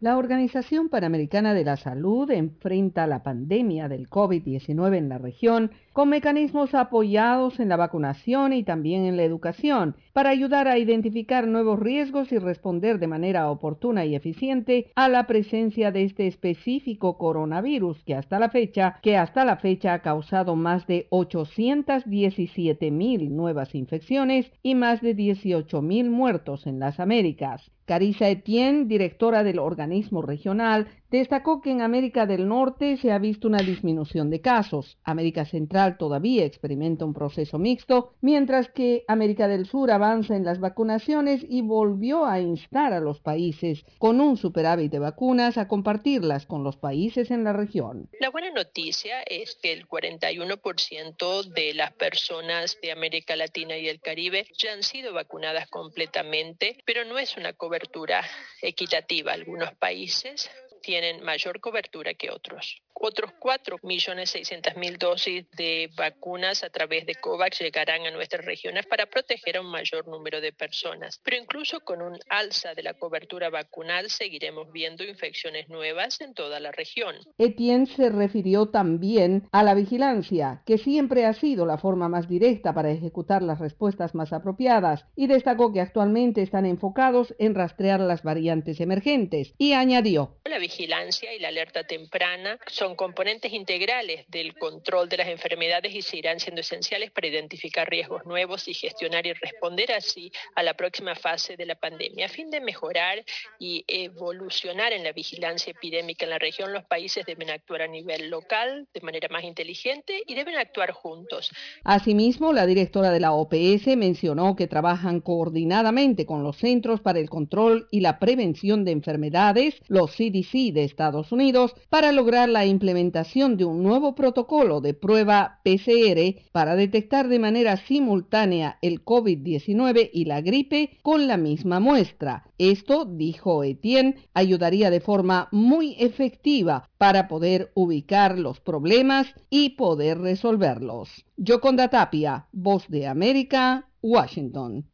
La Organización Panamericana de la Salud enfrenta la pandemia del COVID-19 en la región con mecanismos apoyados en la vacunación y también en la educación para ayudar a identificar nuevos riesgos y responder de manera oportuna y eficiente a la presencia de este específico coronavirus que hasta la fecha, que hasta la fecha ha causado más de 817 mil nuevas infecciones y más de 18 mil muertos en las Américas. Carissa Etienne, directora del organismo regional, Destacó que en América del Norte se ha visto una disminución de casos. América Central todavía experimenta un proceso mixto, mientras que América del Sur avanza en las vacunaciones y volvió a instar a los países con un superávit de vacunas a compartirlas con los países en la región. La buena noticia es que el 41% de las personas de América Latina y el Caribe ya han sido vacunadas completamente, pero no es una cobertura equitativa. Algunos países tienen mayor cobertura que otros. Otros 4.600.000 dosis de vacunas a través de COVAX llegarán a nuestras regiones para proteger a un mayor número de personas. Pero incluso con un alza de la cobertura vacunal seguiremos viendo infecciones nuevas en toda la región. Etienne se refirió también a la vigilancia, que siempre ha sido la forma más directa para ejecutar las respuestas más apropiadas, y destacó que actualmente están enfocados en rastrear las variantes emergentes, y añadió. La vigilancia y la alerta temprana son componentes integrales del control de las enfermedades y seguirán siendo esenciales para identificar riesgos nuevos y gestionar y responder así a la próxima fase de la pandemia. A fin de mejorar y evolucionar en la vigilancia epidémica en la región, los países deben actuar a nivel local de manera más inteligente y deben actuar juntos. Asimismo, la directora de la OPS mencionó que trabajan coordinadamente con los Centros para el Control y la Prevención de Enfermedades, los CDC de Estados Unidos, para lograr la implementación de un nuevo protocolo de prueba PCR para detectar de manera simultánea el COVID-19 y la gripe con la misma muestra. Esto, dijo Etienne, ayudaría de forma muy efectiva para poder ubicar los problemas y poder resolverlos. Yoconda Tapia, Voz de América, Washington.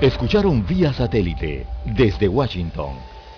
Escucharon vía satélite desde Washington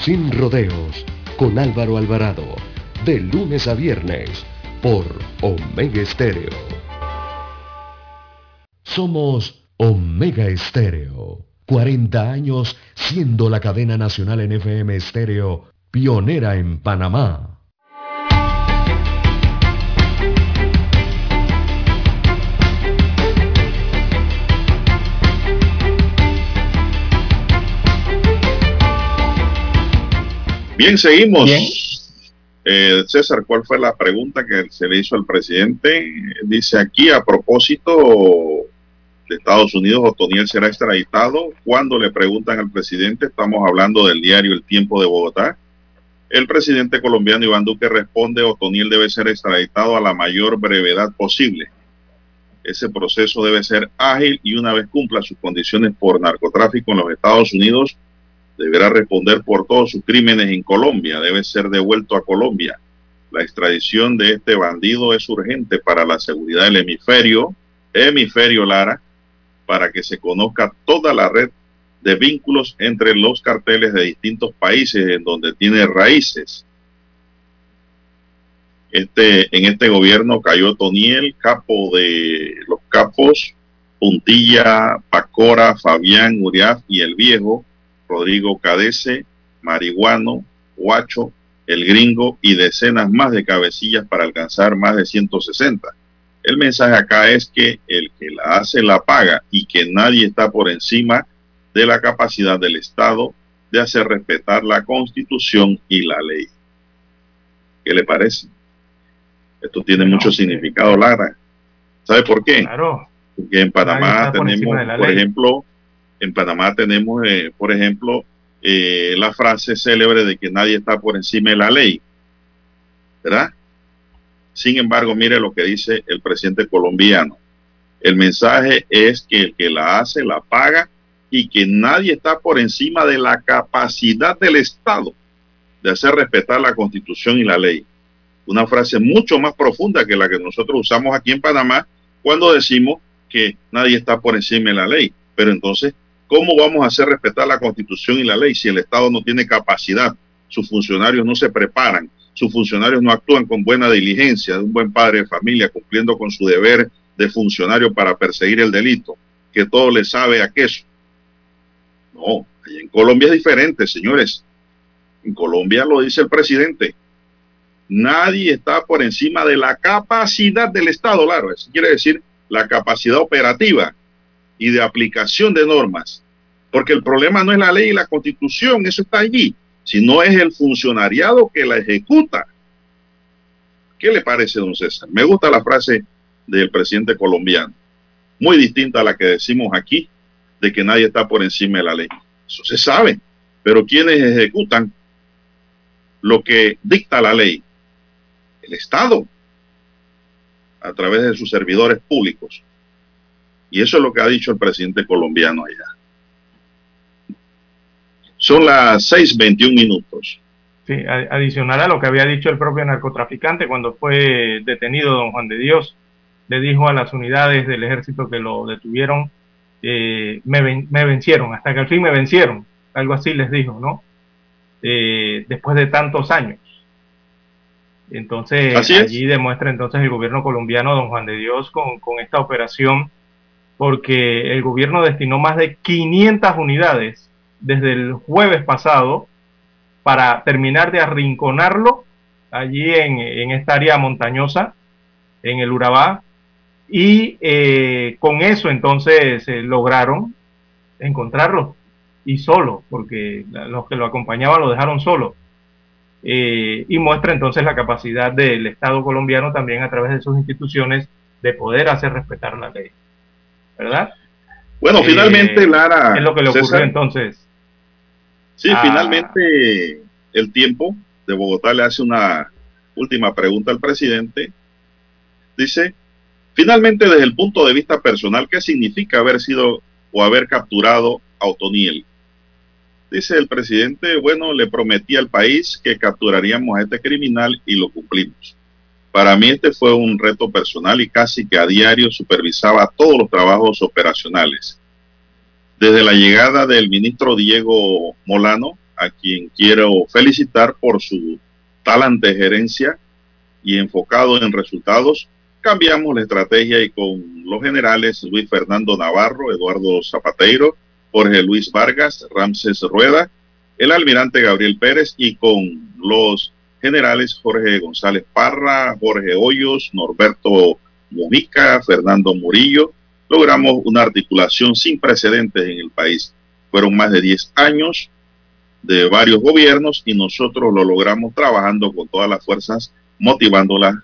sin rodeos, con Álvaro Alvarado, de lunes a viernes, por Omega Estéreo. Somos Omega Estéreo, 40 años siendo la cadena nacional en FM Estéreo, pionera en Panamá. Bien, seguimos. Eh, César, ¿cuál fue la pregunta que se le hizo al presidente? Dice aquí, a propósito de Estados Unidos, Otoniel será extraditado. Cuando le preguntan al presidente, estamos hablando del diario El Tiempo de Bogotá. El presidente colombiano Iván Duque responde, Otoniel debe ser extraditado a la mayor brevedad posible. Ese proceso debe ser ágil y una vez cumpla sus condiciones por narcotráfico en los Estados Unidos, deberá responder por todos sus crímenes en Colombia, debe ser devuelto a Colombia. La extradición de este bandido es urgente para la seguridad del hemisferio, hemisferio Lara, para que se conozca toda la red de vínculos entre los carteles de distintos países en donde tiene raíces. Este, en este gobierno cayó Toniel, capo de los capos, Puntilla, Pacora, Fabián, Uriaf y el Viejo, Rodrigo Cadese, Marihuano, Huacho, El Gringo y decenas más de cabecillas para alcanzar más de 160. El mensaje acá es que el que la hace la paga y que nadie está por encima de la capacidad del Estado de hacer respetar la Constitución y la ley. ¿Qué le parece? Esto tiene mucho significado, Lara. ¿Sabe por qué? Claro. Porque en Panamá tenemos, por ejemplo, en Panamá tenemos, eh, por ejemplo, eh, la frase célebre de que nadie está por encima de la ley. ¿Verdad? Sin embargo, mire lo que dice el presidente colombiano. El mensaje es que el que la hace la paga y que nadie está por encima de la capacidad del Estado de hacer respetar la constitución y la ley. Una frase mucho más profunda que la que nosotros usamos aquí en Panamá cuando decimos que nadie está por encima de la ley. Pero entonces ¿Cómo vamos a hacer respetar la constitución y la ley si el Estado no tiene capacidad sus funcionarios no se preparan, sus funcionarios no actúan con buena diligencia de un buen padre de familia, cumpliendo con su deber de funcionario para perseguir el delito, que todo le sabe a queso. No, en Colombia es diferente, señores. En Colombia lo dice el presidente. Nadie está por encima de la capacidad del Estado, claro. Eso quiere decir la capacidad operativa y de aplicación de normas. Porque el problema no es la ley y la constitución, eso está allí, sino es el funcionariado que la ejecuta. ¿Qué le parece, don César? Me gusta la frase del presidente colombiano, muy distinta a la que decimos aquí, de que nadie está por encima de la ley. Eso se sabe, pero quienes ejecutan lo que dicta la ley, el Estado, a través de sus servidores públicos. Y eso es lo que ha dicho el presidente colombiano allá. Son las 6.21 minutos. Sí, adicional a lo que había dicho el propio narcotraficante cuando fue detenido don Juan de Dios, le dijo a las unidades del ejército que lo detuvieron, eh, me, me, vencieron, hasta que al fin me vencieron, algo así les dijo, ¿no? Eh, después de tantos años. Entonces, allí demuestra entonces el gobierno colombiano, don Juan de Dios, con, con esta operación, porque el gobierno destinó más de 500 unidades desde el jueves pasado para terminar de arrinconarlo allí en, esta área montañosa, en el Urabá, y eh, con eso entonces eh, lograron encontrarlo y solo, porque los que lo acompañaban lo dejaron solo. Eh, y muestra entonces la capacidad del Estado colombiano también a través de sus instituciones de poder hacer respetar la ley. ¿Verdad? Bueno, finalmente, Lara. Es lo que le ocurrió entonces. Sí, finalmente el tiempo de Bogotá le hace una última pregunta al presidente. Dice, finalmente desde el punto de vista personal, ¿qué significa haber sido o haber capturado a Otoniel? Dice el presidente, bueno, le prometí al país que capturaríamos a este criminal y lo cumplimos. Para mí este fue un reto personal y casi que a diario supervisaba todos los trabajos operacionales. Desde la llegada del ministro Diego Molano, a quien quiero felicitar por su talante gerencia y enfocado en resultados, cambiamos la estrategia y con los generales Luis Fernando Navarro, Eduardo Zapateiro, Jorge Luis Vargas, Ramses Rueda, el almirante Gabriel Pérez y con los generales Jorge González Parra, Jorge Hoyos, Norberto Mojica, Fernando Murillo, logramos una articulación sin precedentes en el país. Fueron más de 10 años de varios gobiernos y nosotros lo logramos trabajando con todas las fuerzas, motivándolas,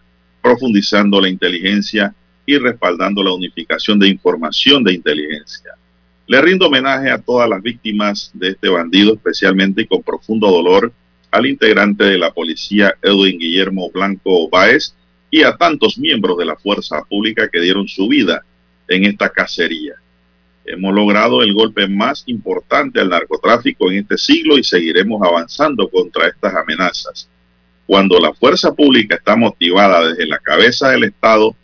profundizando la inteligencia y respaldando la unificación de información de inteligencia. Le rindo homenaje a todas las víctimas de este bandido, especialmente con profundo dolor al integrante de la policía Edwin Guillermo Blanco Báez y a tantos miembros de la fuerza pública que dieron su vida en esta cacería. Hemos logrado el golpe más importante al narcotráfico en este siglo y seguiremos avanzando contra estas amenazas. Cuando la fuerza pública está motivada desde la cabeza del Estado,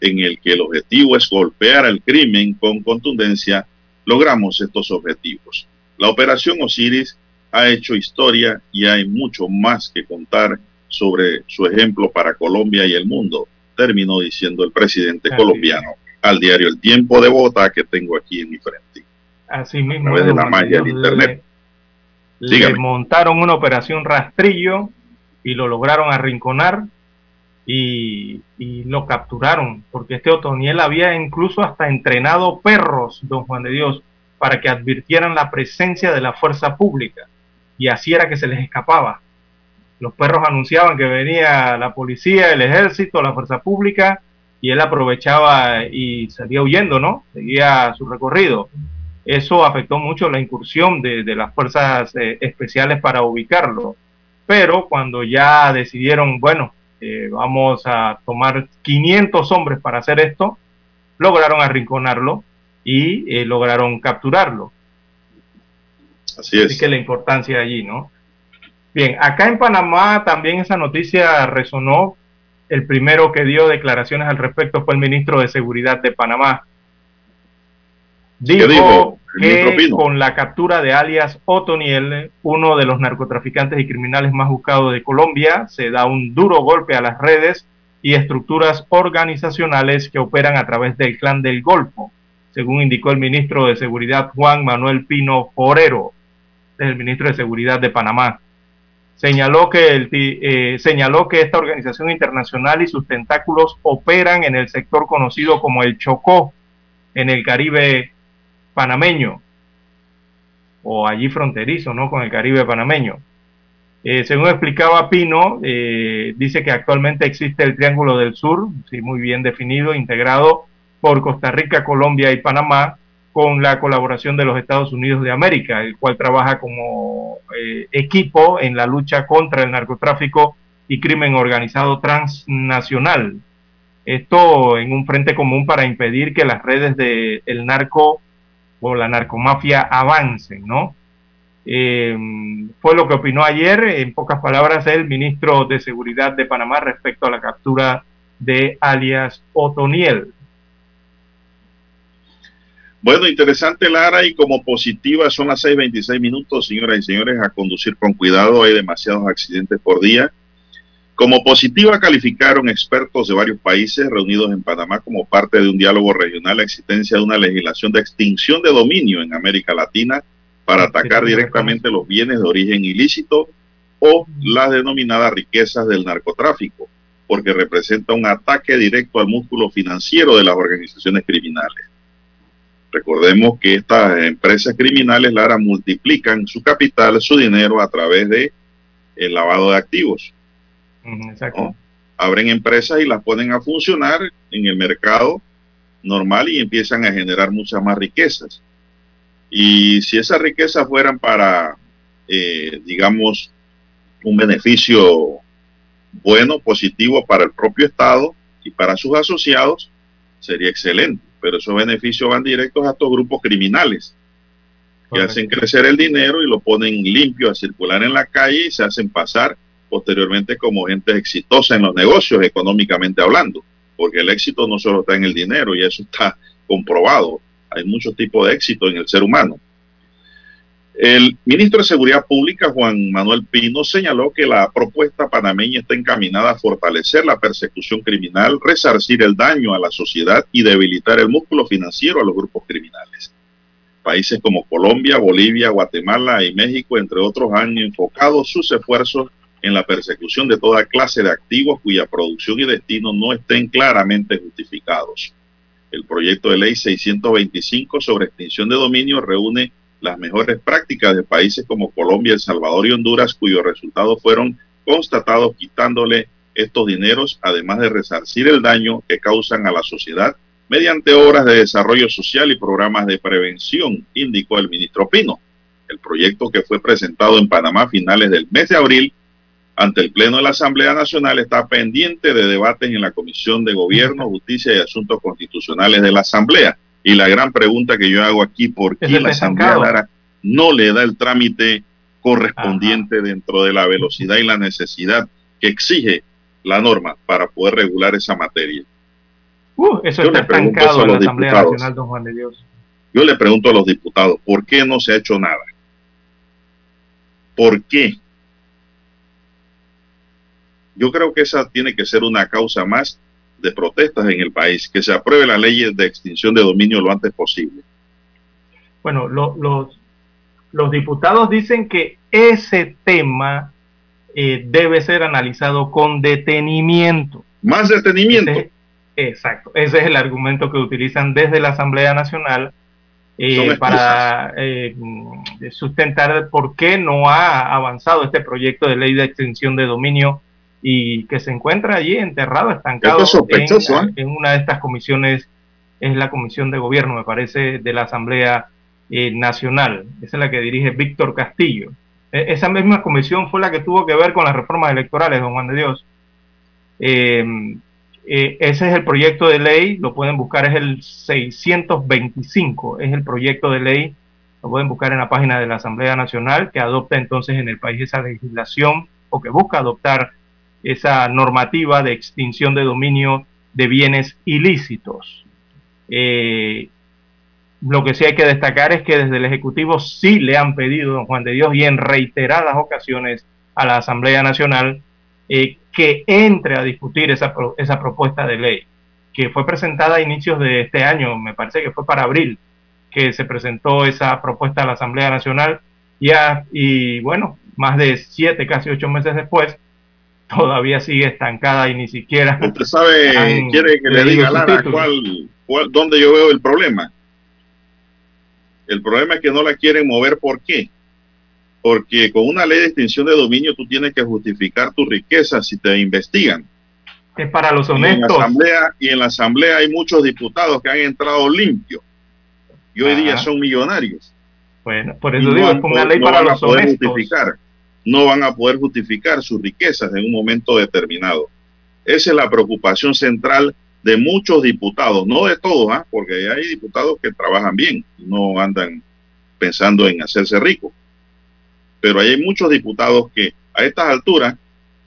en el que el objetivo es golpear al crimen con contundencia, logramos estos objetivos. La operación Osiris ha hecho historia y hay mucho más que contar sobre su ejemplo para Colombia y el mundo, terminó diciendo el presidente colombiano al diario El Tiempo de Bogotá que tengo aquí en mi frente. Así mismo. A través de la magia del Internet. Le, montaron una operación rastrillo y lo lograron arrinconar y, lo capturaron, porque este Otoniel había incluso hasta entrenado perros, don Juan de Dios, para que advirtieran la presencia de la fuerza pública. Y así era que se les escapaba. Los perros anunciaban que venía la policía, el ejército, la fuerza pública, y él aprovechaba y salía huyendo, ¿no? Seguía su recorrido. Eso afectó mucho la incursión de, las fuerzas eh, especiales para ubicarlo. Pero cuando ya decidieron, bueno, eh, vamos a tomar 500 hombres para hacer esto, lograron arrinconarlo y eh, lograron capturarlo. Así es. Así que la importancia allí, ¿no? Bien, acá en Panamá también esa noticia resonó. El primero que dio declaraciones al respecto fue el ministro de Seguridad de Panamá. Dijo, que con la captura de alias Otoniel, uno de los narcotraficantes y criminales más buscados de Colombia, se da un duro golpe a las redes y estructuras organizacionales que operan a través del clan del Golfo, según indicó el ministro de Seguridad Juan Manuel Pino Forero, el ministro de Seguridad de Panamá. Señaló que, el, eh, señaló que esta organización internacional y sus tentáculos operan en el sector conocido como el Chocó, en el Caribe panameño, o allí fronterizo, ¿no? Con el Caribe panameño. Eh, según explicaba Pino, eh, dice que actualmente existe el Triángulo del Sur, sí, muy bien definido, integrado por Costa Rica, Colombia y Panamá, con la colaboración de los Estados Unidos de América, el cual trabaja como eh, equipo en la lucha contra el narcotráfico y crimen organizado transnacional. Esto en un frente común para impedir que las redes del narco o la narcomafia avancen, ¿no? Eh, fue lo que opinó ayer, en pocas palabras, el ministro de Seguridad de Panamá respecto a la captura de alias Otoniel. Bueno, interesante Lara y como positiva son las 6.26 minutos, señoras y señores, a conducir con cuidado, hay demasiados accidentes por día. Como positiva calificaron expertos de varios países reunidos en Panamá como parte de un diálogo regional la existencia de una legislación de extinción de dominio en América Latina para atacar directamente los bienes de origen ilícito o las denominadas riquezas del narcotráfico, porque representa un ataque directo al músculo financiero de las organizaciones criminales. Recordemos que estas empresas criminales, Lara, multiplican su capital, su dinero a través de el lavado de activos Exacto. Abren empresas y las ponen a funcionar en el mercado normal y empiezan a generar muchas más riquezas. Y si esas riquezas fueran para, eh, digamos, un beneficio bueno, positivo para el propio Estado y para sus asociados, sería excelente. Pero esos beneficios van directos a estos grupos criminales que hacen crecer el dinero y lo ponen limpio a circular en la calle y se hacen pasar posteriormente como gente exitosa en los negocios, económicamente hablando, porque el éxito no solo está en el dinero y eso está comprobado. Hay muchos tipos de éxito en el ser humano. El ministro de Seguridad Pública, Juan Manuel Pino, señaló que la propuesta panameña está encaminada a fortalecer la persecución criminal, resarcir el daño a la sociedad y debilitar el músculo financiero a los grupos criminales. Países como Colombia, Bolivia, Guatemala y México, entre otros, han enfocado sus esfuerzos en la persecución de toda clase de activos cuya producción y destino no estén claramente justificados. El proyecto de ley 625 sobre extinción de dominio reúne las mejores prácticas de países como Colombia, El Salvador y Honduras, cuyos resultados fueron constatados quitándole estos dineros, además de resarcir el daño que causan a la sociedad mediante obras de desarrollo social y programas de prevención, indicó el ministro Pino. El proyecto que fue presentado en Panamá a finales del mes de abril ante el Pleno de la Asamblea Nacional está pendiente de debates en la Comisión de Gobierno, Justicia y Asuntos Constitucionales de la Asamblea. Y la gran pregunta que yo hago aquí, ¿por qué la Asamblea no le da el trámite correspondiente dentro de la velocidad y la necesidad que exige la norma para poder regular esa materia? Uh, eso yo está le pregunto a los diputados, Yo le pregunto a los diputados, ¿por qué no se ha hecho nada? ¿Por qué? Yo creo que esa tiene que ser una causa más de protestas en el país, que se apruebe la ley de extinción de dominio lo antes posible. Bueno, los, los diputados dicen que ese tema eh, debe ser analizado con detenimiento. Más detenimiento. exacto, ese es el argumento que utilizan desde la Asamblea Nacional eh, para eh, sustentar por qué no ha avanzado este proyecto de ley de extinción de dominio y que se encuentra allí enterrado, estancado ¿eh? en, una de estas comisiones, es la comisión de gobierno, me parece, de la Asamblea eh, Nacional. Esa es la que dirige Víctor Castillo. E, esa misma comisión fue la que tuvo que ver con las reformas electorales, don Juan de Dios. Em, eh, ese es el proyecto de ley, lo pueden buscar, es el 625, es el proyecto de ley, lo pueden buscar en la página de la Asamblea Nacional, que adopta entonces en el país esa legislación o que busca adoptar esa normativa de extinción de dominio de bienes ilícitos. Eh, lo que sí hay que destacar es que desde el Ejecutivo sí le han pedido, don Juan de Dios, y en reiteradas ocasiones a la Asamblea Nacional, eh, que entre a discutir esa, esa propuesta de ley, que fue presentada a inicios de este año, me parece que fue para abril, que se presentó esa propuesta a la Asamblea Nacional, ya, y bueno, más de siete, casi ocho meses después, todavía sigue estancada y ni siquiera... (laughs) Usted sabe, (laughs) quiere que le diga Lara cuál, cuál, dónde yo veo el problema. El problema es que no la quieren mover. ¿Por qué? Porque con una ley de extinción de dominio tú tienes que justificar tu riqueza si te investigan. Es para los honestos. Y en, la asamblea, y en la asamblea hay muchos diputados que han entrado limpios y hoy día son millonarios. Bueno, por eso digo, es una ley para los honestos. Justificar, no van a poder justificar sus riquezas en un momento determinado. Esa es la preocupación central de muchos diputados, no de todos, ¿ah? porque hay diputados que trabajan bien, no andan pensando en hacerse ricos. Pero hay muchos diputados que a estas alturas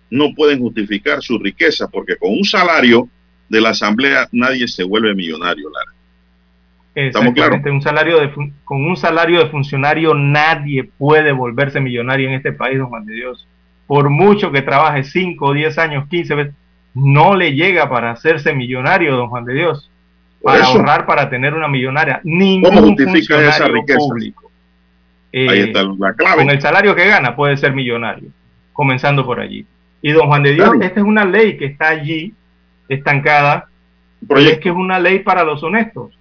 no pueden justificar su riqueza, porque con un salario de la Asamblea nadie se vuelve millonario, Lara. ¿Estamos claros? Un salario de, con un salario de funcionario nadie puede volverse millonario en este país, don Juan de Dios. Por mucho que trabaje 5, 10 años, 15 veces, no le llega para hacerse millonario, don Juan de Dios. Para ahorrar, para tener una millonaria. Ningún ¿Cómo justifica esa riqueza? Público. Ahí eh, está la clave. Con el salario que gana puede ser millonario, comenzando por allí. Y don Juan de Dios, esta es una ley que está allí, estancada, pero es que es una ley para los honestos.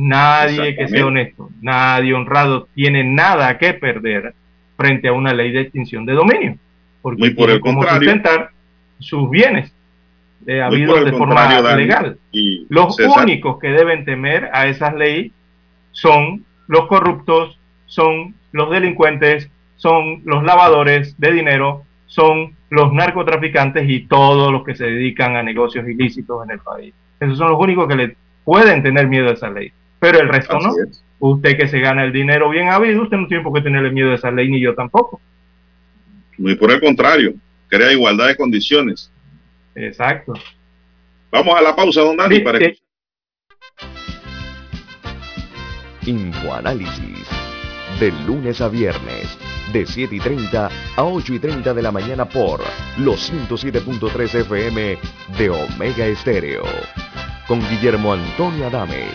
Nadie que sea honesto, nadie honrado tiene nada que perder frente a una ley de extinción de dominio. Porque Muy por el como sustentar sus bienes eh, habidos de forma legal. los únicos que deben temer a esas leyes son los corruptos, son los delincuentes, son los lavadores de dinero, son los narcotraficantes y todos los que se dedican a negocios ilícitos en el país. Esos son los únicos que le pueden tener miedo a esa ley. Pero el resto no. Usted que se gana el dinero bien habido, usted no tiene por qué tenerle miedo a esa ley, ni yo tampoco. Muy por el contrario, crea igualdad de condiciones. Exacto. Vamos a la pausa, don Dani, para que... Infoanálisis. De lunes a viernes, de 7 y 30 a 8 y 30 de la mañana por los 107.3 FM de Omega Estéreo. Con Guillermo Antonio Adames,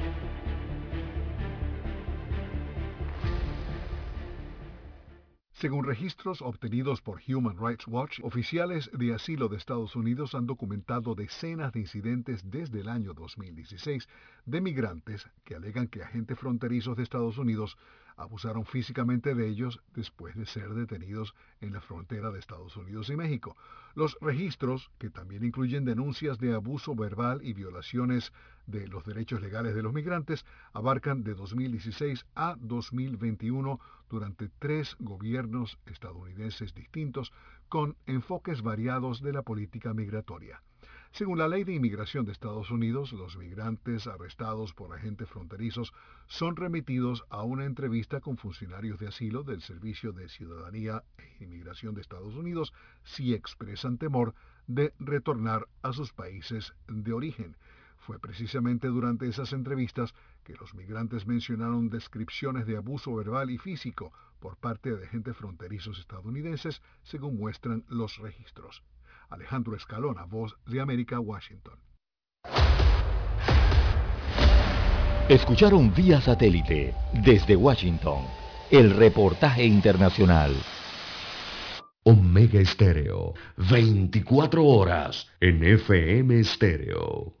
Según registros obtenidos por Human Rights Watch, oficiales de asilo de Estados Unidos han documentado decenas de incidentes desde el año 2016 de migrantes que alegan que agentes fronterizos de Estados Unidos abusaron físicamente de ellos después de ser detenidos en la frontera de Estados Unidos y México. Los registros, que también incluyen denuncias de abuso verbal y violaciones de los derechos legales de los migrantes, abarcan de 2016 a 2021 durante tres gobiernos estadounidenses distintos con enfoques variados de la política migratoria. Según la ley de inmigración de Estados Unidos, los migrantes arrestados por agentes fronterizos son remitidos a una entrevista con funcionarios de asilo del Servicio de Ciudadanía e Inmigración de Estados Unidos si expresan temor de retornar a sus países de origen. Fue precisamente durante esas entrevistas que los migrantes mencionaron descripciones de abuso verbal y físico por parte de agentes fronterizos estadounidenses, según muestran los registros. Alejandro Escalona, Voz de América, Washington. Escucharon vía satélite desde Washington el reportaje internacional. Omega Estéreo, 24 horas en FM Estéreo.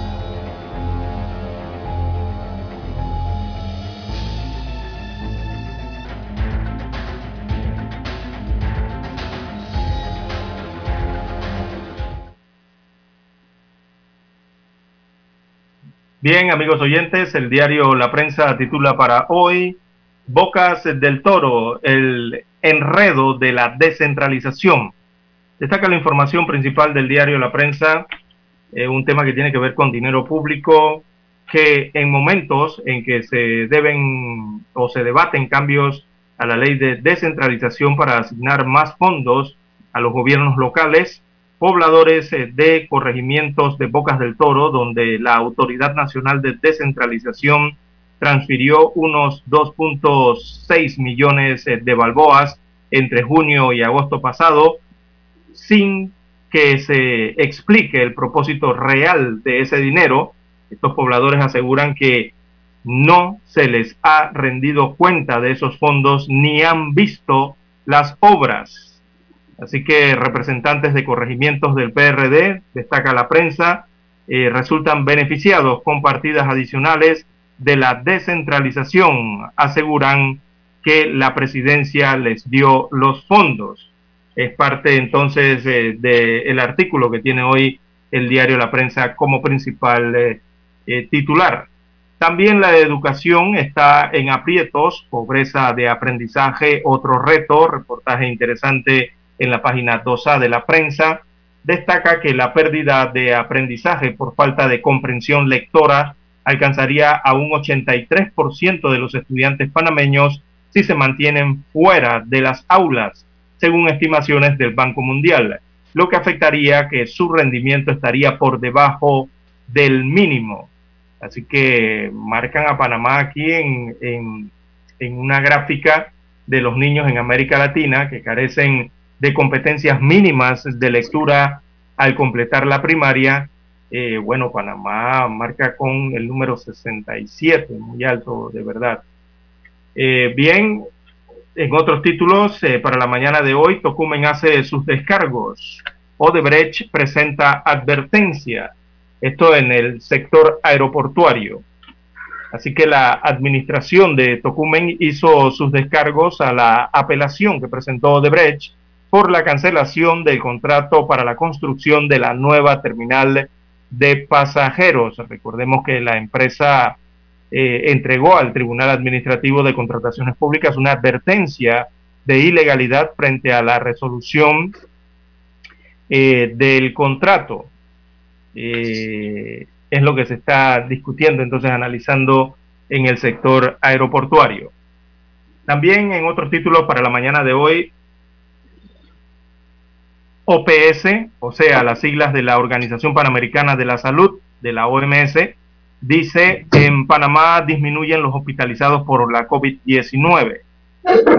Bien, amigos oyentes, el diario La Prensa titula para hoy Bocas del Toro, el enredo de la descentralización. Destaca la información principal del diario La Prensa, eh, un tema que tiene que ver con dinero público, que en momentos en que se deben o se debaten cambios a la ley de descentralización para asignar más fondos a los gobiernos locales, pobladores eh, de corregimientos de Bocas del Toro, donde la Autoridad Nacional de Descentralización transfirió unos 2.6 millones eh, de balboas entre junio y agosto pasado, sin que se explique el propósito real de ese dinero. Estos pobladores aseguran que no se les ha rendido cuenta de esos fondos ni han visto las obras Así que representantes de corregimientos del PRD, destaca la prensa, eh, resultan beneficiados con partidas adicionales de la descentralización. Aseguran que la presidencia les dio los fondos. Es parte entonces eh, del artículo que tiene hoy el diario La Prensa como principal eh, titular. También la educación está en aprietos, pobreza de aprendizaje, otro reto, reportaje interesante en la página 2A de la prensa, destaca que la pérdida de aprendizaje por falta de comprensión lectora alcanzaría a un 83% de los estudiantes panameños si se mantienen fuera de las aulas, según estimaciones del Banco Mundial, lo que afectaría que su rendimiento estaría por debajo del mínimo. Así que marcan a Panamá aquí en, en, en una gráfica de los niños en América Latina que carecen de competencias mínimas de lectura al completar la primaria, eh, bueno, Panamá marca con el número 67, muy alto de verdad. Eh, bien, en otros títulos, eh, para la mañana de hoy, Tocumen hace sus descargos. Odebrecht presenta advertencia. Esto en el sector aeroportuario. Así que la administración de Tocumen hizo sus descargos a la apelación que presentó Odebrecht por la cancelación del contrato para la construcción de la nueva terminal de pasajeros. Recordemos que la empresa eh, entregó al Tribunal Administrativo de Contrataciones Públicas una advertencia de ilegalidad frente a la resolución eh, del contrato. Eh, es lo que se está discutiendo, entonces analizando en el sector aeroportuario. También en otros títulos para la mañana de hoy, OPS, o sea, las siglas de la Organización Panamericana de la Salud, de la OMS, dice en Panamá disminuyen los hospitalizados por la COVID-19.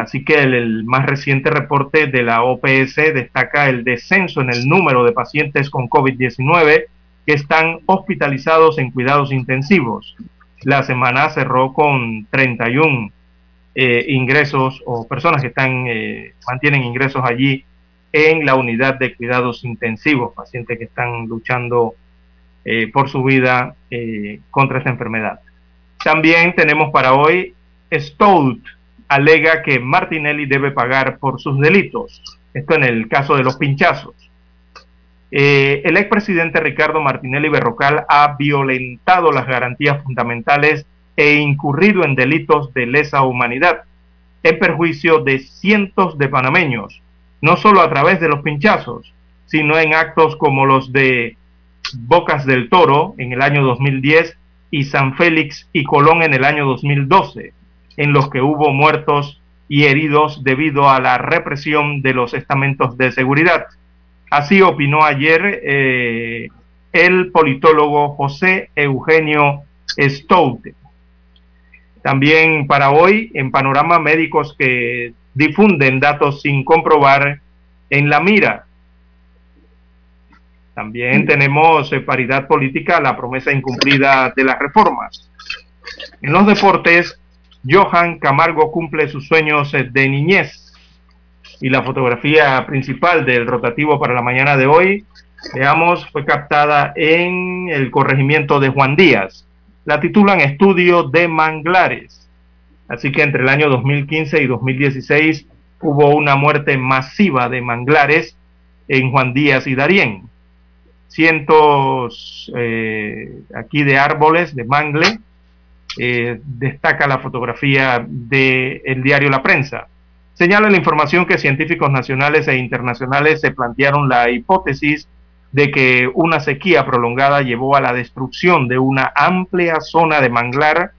Así que el, más reciente reporte de la OPS destaca el descenso en el número de pacientes con COVID-19 que están hospitalizados en cuidados intensivos. La semana cerró con 31 eh, ingresos o personas que están eh, mantienen ingresos allí en la unidad de cuidados intensivos, pacientes que están luchando eh, por su vida eh, contra esta enfermedad. También tenemos para hoy, Stout alega que Martinelli debe pagar por sus delitos. Esto en el caso de los pinchazos. Eh, el expresidente Ricardo Martinelli Berrocal ha violentado las garantías fundamentales e incurrido en delitos de lesa humanidad en perjuicio de cientos de panameños, no solo a través de los pinchazos, sino en actos como los de Bocas del Toro en el año 2010 y San Félix y Colón en el año 2012, en los que hubo muertos y heridos debido a la represión de los estamentos de seguridad. Así opinó ayer eh, el politólogo José Eugenio Stout. También para hoy, en Panorama Médicos que difunden datos sin comprobar en la mira. También tenemos eh, paridad política, la promesa incumplida de las reformas. En los deportes, Johan Camargo cumple sus sueños eh, de niñez. Y la fotografía principal del rotativo para la mañana de hoy, veamos, fue captada en el corregimiento de Juan Díaz. La titulan Estudio de Manglares. Así que entre el año 2015 y 2016 hubo una muerte masiva de manglares en Juan Díaz y Darién. Cientos eh, aquí de árboles, de mangle, eh, destaca la fotografía del diario La Prensa. Señala la información que científicos nacionales e internacionales se plantearon la hipótesis de que una sequía prolongada llevó a la destrucción de una amplia zona de manglar,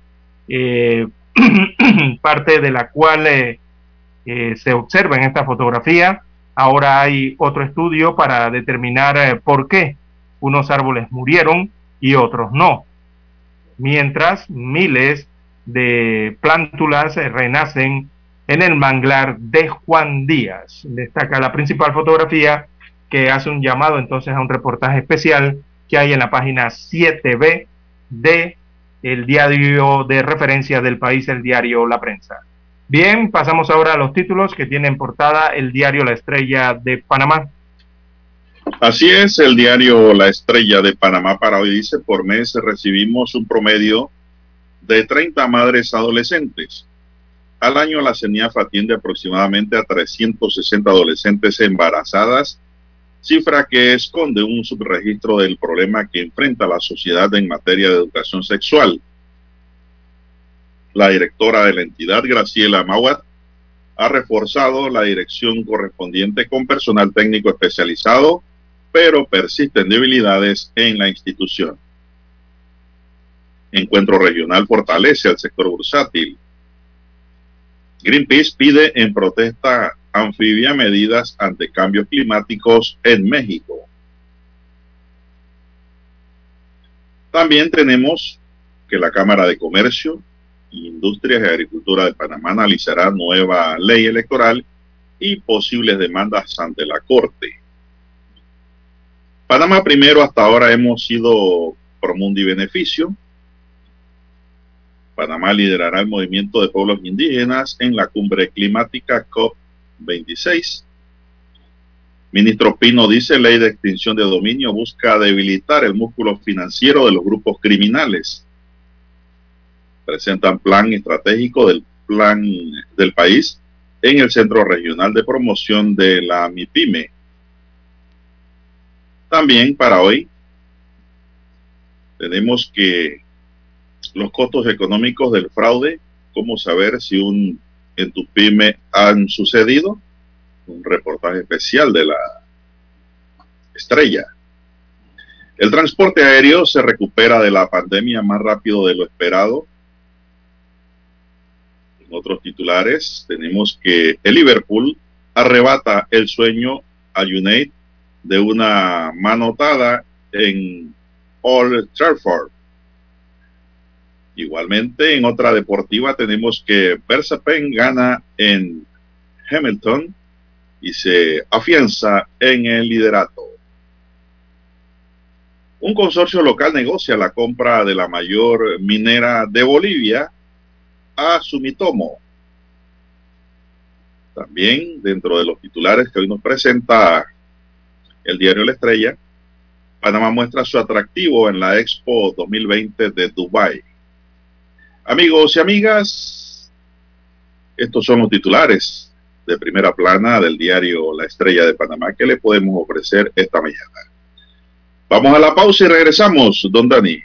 eh, (clears throat) parte de la cual eh, se observa en esta fotografía. Ahora hay otro estudio para determinar por qué unos árboles murieron y otros no mientras miles de plántulas renacen en el manglar de Juan Díaz. Destaca la principal fotografía que hace un llamado entonces a un reportaje especial que hay en la página 7B de el diario de referencia del país, el diario La Prensa. Bien, pasamos ahora a los títulos que tienen portada el diario La Estrella de Panamá. Así es, el diario La Estrella de Panamá para hoy dice, por mes recibimos un promedio de 30 madres adolescentes. Al año la CENIAF atiende aproximadamente a 360 adolescentes embarazadas, cifra que esconde un subregistro del problema que enfrenta la sociedad en materia de educación sexual. La directora de la entidad, Graciela Mawat, ha reforzado la dirección correspondiente con personal técnico especializado pero persisten debilidades en la institución. Encuentro regional fortalece al sector bursátil. Greenpeace pide en protesta anfibia medidas ante cambios climáticos en México. También tenemos que la Cámara de Comercio, Industrias y Agricultura de Panamá analizará nueva ley electoral y posibles demandas ante la Corte. Panamá primero, hasta ahora hemos sido Promundi Beneficio. Panamá liderará el movimiento de pueblos indígenas en la cumbre climática COP26. Ministro Pino dice, ley de extinción de dominio busca debilitar el músculo financiero de los grupos criminales. Presentan plan estratégico del plan del país en el Centro Regional de Promoción de la MIPIME. También para hoy tenemos que los costos económicos del fraude, cómo saber si un en tu pyme han sucedido, un reportaje especial de la estrella. El transporte aéreo se recupera de la pandemia más rápido de lo esperado. En otros titulares tenemos que el Liverpool arrebata el sueño a United de una manotada en Old Trafford. Igualmente, en otra deportiva tenemos que Verstappen gana en Hamilton y se afianza en el liderato. Un consorcio local negocia la compra de la mayor minera de Bolivia a Sumitomo. También dentro de los titulares que hoy nos presenta el diario La Estrella, Panamá muestra su atractivo en la Expo 2020 de Dubai. Amigos y amigas, estos son los titulares de primera plana del diario La Estrella de Panamá que le podemos ofrecer esta mañana. Vamos a la pausa y regresamos, don Dani.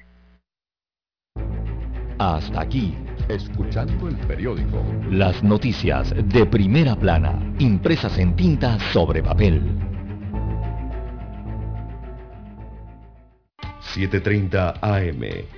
Hasta aquí, escuchando el periódico. Las noticias de primera plana, impresas en tinta sobre papel. 7.30 AM.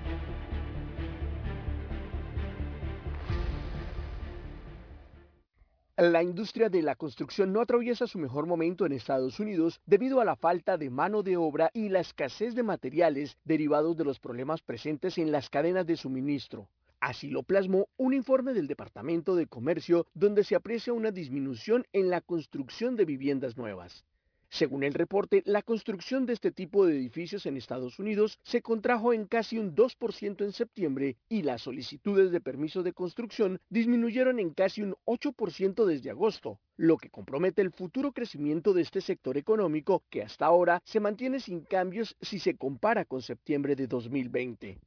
La industria de la construcción no atraviesa su mejor momento en Estados Unidos debido a la falta de mano de obra y la escasez de materiales derivados de los problemas presentes en las cadenas de suministro. Así lo plasmó un informe del Departamento de Comercio donde se aprecia una disminución en la construcción de viviendas nuevas. Según el reporte, la construcción de este tipo de edificios en Estados Unidos se contrajo en casi un 2% en septiembre y las solicitudes de permiso de construcción disminuyeron en casi un 8% desde agosto, lo que compromete el futuro crecimiento de este sector económico que hasta ahora se mantiene sin cambios si se compara con septiembre de 2020.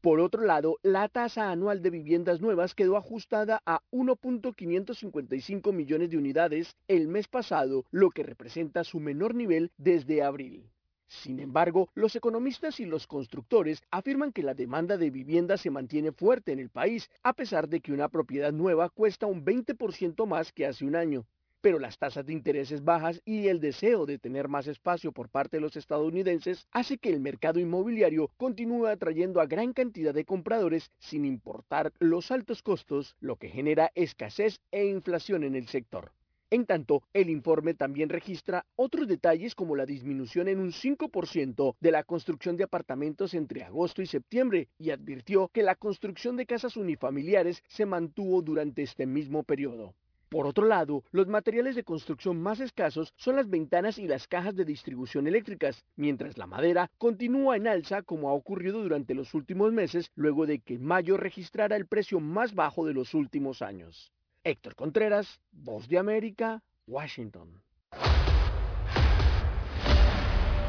Por otro lado, la tasa anual de viviendas nuevas quedó ajustada a 1.555 millones de unidades el mes pasado, lo que representa su menor nivel desde abril. Sin embargo, los economistas y los constructores afirman que la demanda de vivienda se mantiene fuerte en el país, a pesar de que una propiedad nueva cuesta un 20% más que hace un año pero las tasas de intereses bajas y el deseo de tener más espacio por parte de los estadounidenses hace que el mercado inmobiliario continúe atrayendo a gran cantidad de compradores sin importar los altos costos, lo que genera escasez e inflación en el sector. En tanto, el informe también registra otros detalles como la disminución en un 5% de la construcción de apartamentos entre agosto y septiembre y advirtió que la construcción de casas unifamiliares se mantuvo durante este mismo periodo. Por otro lado, los materiales de construcción más escasos son las ventanas y las cajas de distribución eléctricas, mientras la madera continúa en alza como ha ocurrido durante los últimos meses luego de que mayo registrara el precio más bajo de los últimos años. Héctor Contreras, Voz de América, Washington.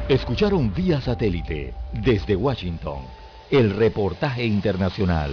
Escucharon vía satélite desde Washington el reportaje internacional.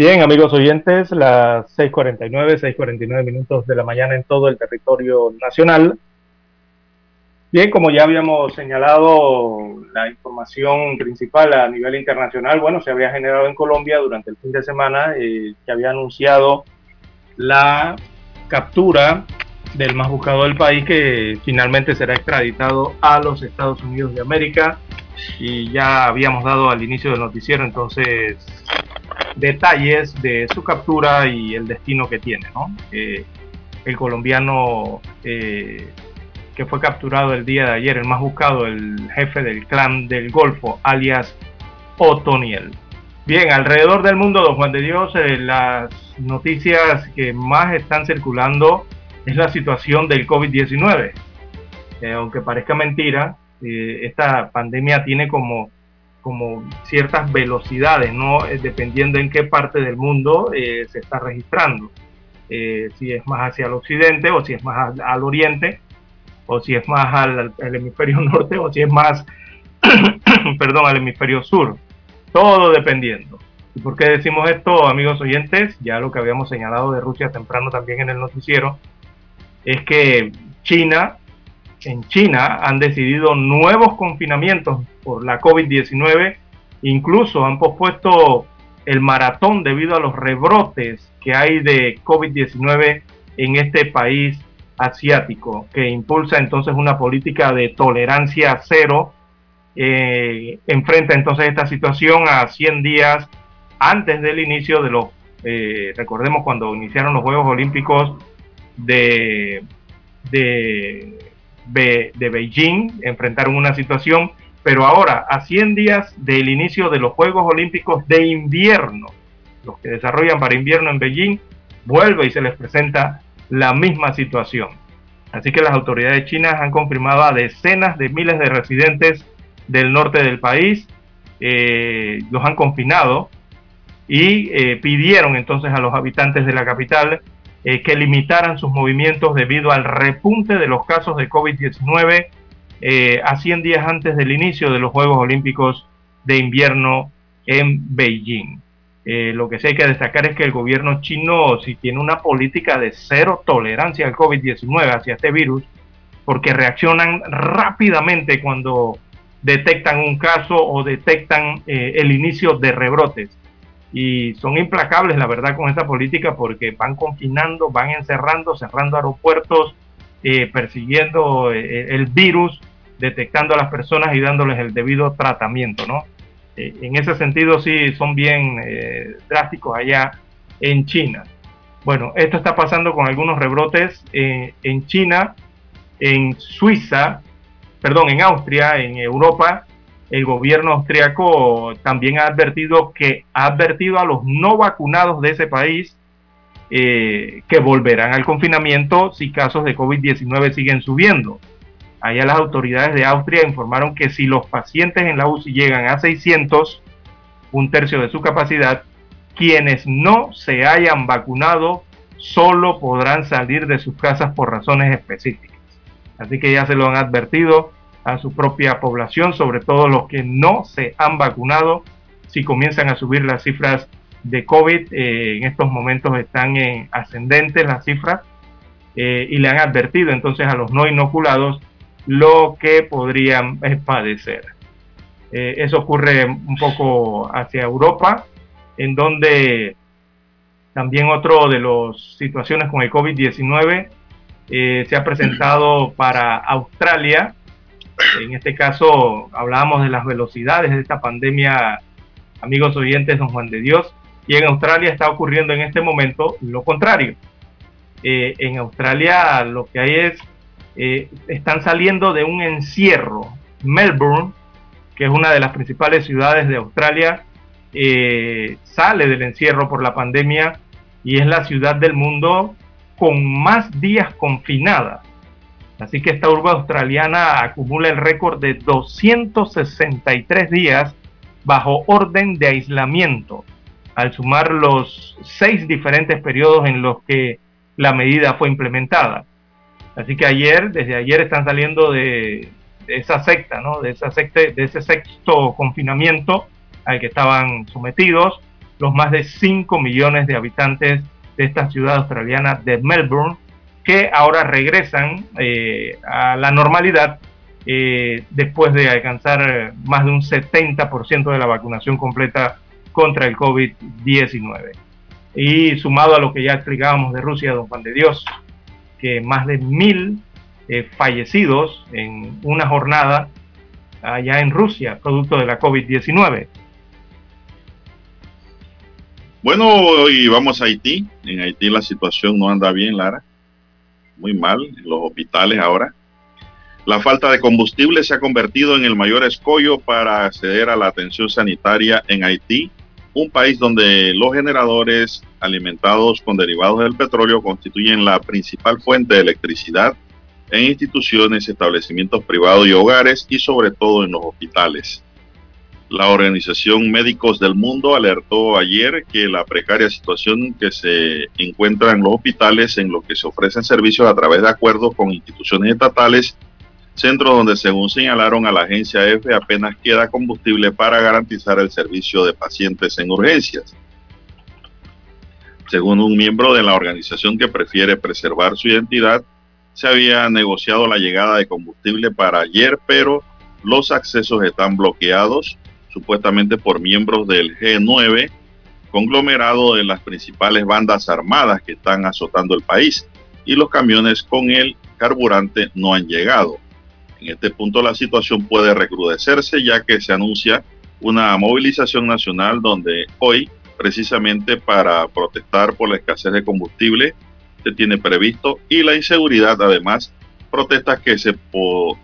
Bien, amigos oyentes, las 6.49, 6.49 minutos de la mañana en todo el territorio nacional. Bien, como ya habíamos señalado, la información principal a nivel internacional, bueno, se había generado en Colombia durante el fin de semana, eh, que había anunciado la captura del más buscado del país, que finalmente será extraditado a los Estados Unidos de América. Y ya habíamos dado al inicio del noticiero, entonces detalles de su captura y el destino que tiene. ¿no? Eh, el colombiano eh, que fue capturado el día de ayer, el más buscado, el jefe del clan del Golfo, alias Otoniel. Bien, alrededor del mundo, don Juan de Dios, eh, las noticias que más están circulando es la situación del COVID-19. aunque parezca mentira, esta pandemia tiene como como ciertas velocidades, ¿no? Eh, dependiendo en qué parte del mundo eh, se está registrando. si es más hacia el occidente o si es más al, oriente o si es más al, hemisferio (laughs) norte o si es más, (clears throat) perdón, al hemisferio sur. Todo dependiendo. ¿Y por qué decimos esto, amigos oyentes? Ya lo que habíamos señalado de Rusia temprano también en el noticiero, es que China, en China han decidido nuevos confinamientos por la COVID-19, incluso han pospuesto el maratón debido a los rebrotes que hay de COVID-19 en este país asiático, que impulsa entonces una política de tolerancia cero, eh, enfrenta entonces esta situación a 100 días antes del inicio de los, eh, recordemos cuando iniciaron los Juegos Olímpicos de, de, de, Beijing, enfrentaron una situación, pero ahora, a 100 días del inicio de los Juegos Olímpicos de invierno, los que desarrollan para invierno en Beijing, vuelve y se les presenta la misma situación. Así que las autoridades chinas han confirmado a decenas de miles de residentes del norte del país, eh, los han confinado y eh, pidieron entonces a los habitantes de la capital eh, que limitaran sus movimientos debido al repunte de los casos de COVID-19 eh, a 100 días antes del inicio de los Juegos Olímpicos de invierno en Beijing. Eh, lo que sí hay que destacar es que el gobierno chino sí tiene una política de cero tolerancia al COVID-19 hacia este virus, porque reaccionan rápidamente cuando detectan un caso o detectan el inicio de rebrotes y son implacables, la verdad, con esta política porque van confinando, van encerrando, cerrando aeropuertos, eh, persiguiendo eh, el virus, detectando a las personas y dándoles el debido tratamiento, ¿no? Eh, en ese sentido sí son bien drásticos allá en China. Bueno, esto está pasando con algunos rebrotes en China, en Suiza, perdón, en Austria, en Europa, el gobierno austriaco también ha advertido que ha advertido a los no vacunados de ese país eh, que volverán al confinamiento si casos de COVID-19 siguen subiendo. Allá las autoridades de Austria informaron que si los pacientes en la UCI llegan a 600, un tercio de su capacidad, quienes no se hayan vacunado solo podrán salir de sus casas por razones específicas. Así que ya se lo han advertido a su propia población, sobre todo los que no se han vacunado. Si comienzan a subir las cifras de COVID, eh, en estos momentos están en ascendentes las cifras eh, y le han advertido entonces a los no inoculados lo que podrían eh, padecer. eso ocurre un poco hacia Europa, en donde también otro de las situaciones con el COVID-19 se ha presentado para Australia, en este caso hablábamos de las velocidades de esta pandemia, amigos oyentes, don Juan de Dios, y en Australia está ocurriendo en este momento lo contrario. Eh, en Australia lo que hay es, eh, están saliendo de un encierro. Melbourne, que es una de las principales ciudades de Australia, eh, sale del encierro por la pandemia y es la ciudad del mundo con más días confinada. Así que esta urba australiana acumula el récord de 263 días bajo orden de aislamiento, al sumar los seis diferentes periodos en los que la medida fue implementada. Así que ayer, desde ayer están saliendo de, esa secta, ¿no? de, esa secta, de ese sexto confinamiento al que estaban sometidos los más de 5 millones de habitantes de esta ciudad australiana de Melbourne, que ahora regresan eh, a la normalidad eh, después de alcanzar más de un 70% de la vacunación completa contra el COVID-19. Y sumado a lo que ya explicábamos de Rusia, don Juan de Dios, que más de mil eh, fallecidos en una jornada allá en Rusia, producto de la COVID-19. Bueno, y vamos a Haití. En Haití la situación no anda bien, Lara muy mal en los hospitales ahora. La falta de combustible se ha convertido en el mayor escollo para acceder a la atención sanitaria en Haití, un país donde los generadores alimentados con derivados del petróleo constituyen la principal fuente de electricidad en instituciones, establecimientos privados y hogares y sobre todo en los hospitales. La Organización Médicos del Mundo alertó ayer que la precaria situación que se encuentra en los hospitales en los que se ofrecen servicios a través de acuerdos con instituciones estatales, centros donde según señalaron a la agencia F apenas queda combustible para garantizar el servicio de pacientes en urgencias. Según un miembro de la organización que prefiere preservar su identidad, se había negociado la llegada de combustible para ayer, pero los accesos están bloqueados supuestamente por miembros del G9, conglomerado de las principales bandas armadas que están azotando el país, y los camiones con el carburante no han llegado. En este punto la situación puede recrudecerse ya que se anuncia una movilización nacional donde hoy, precisamente para protestar por la escasez de combustible, se tiene previsto y la inseguridad además, protestas que se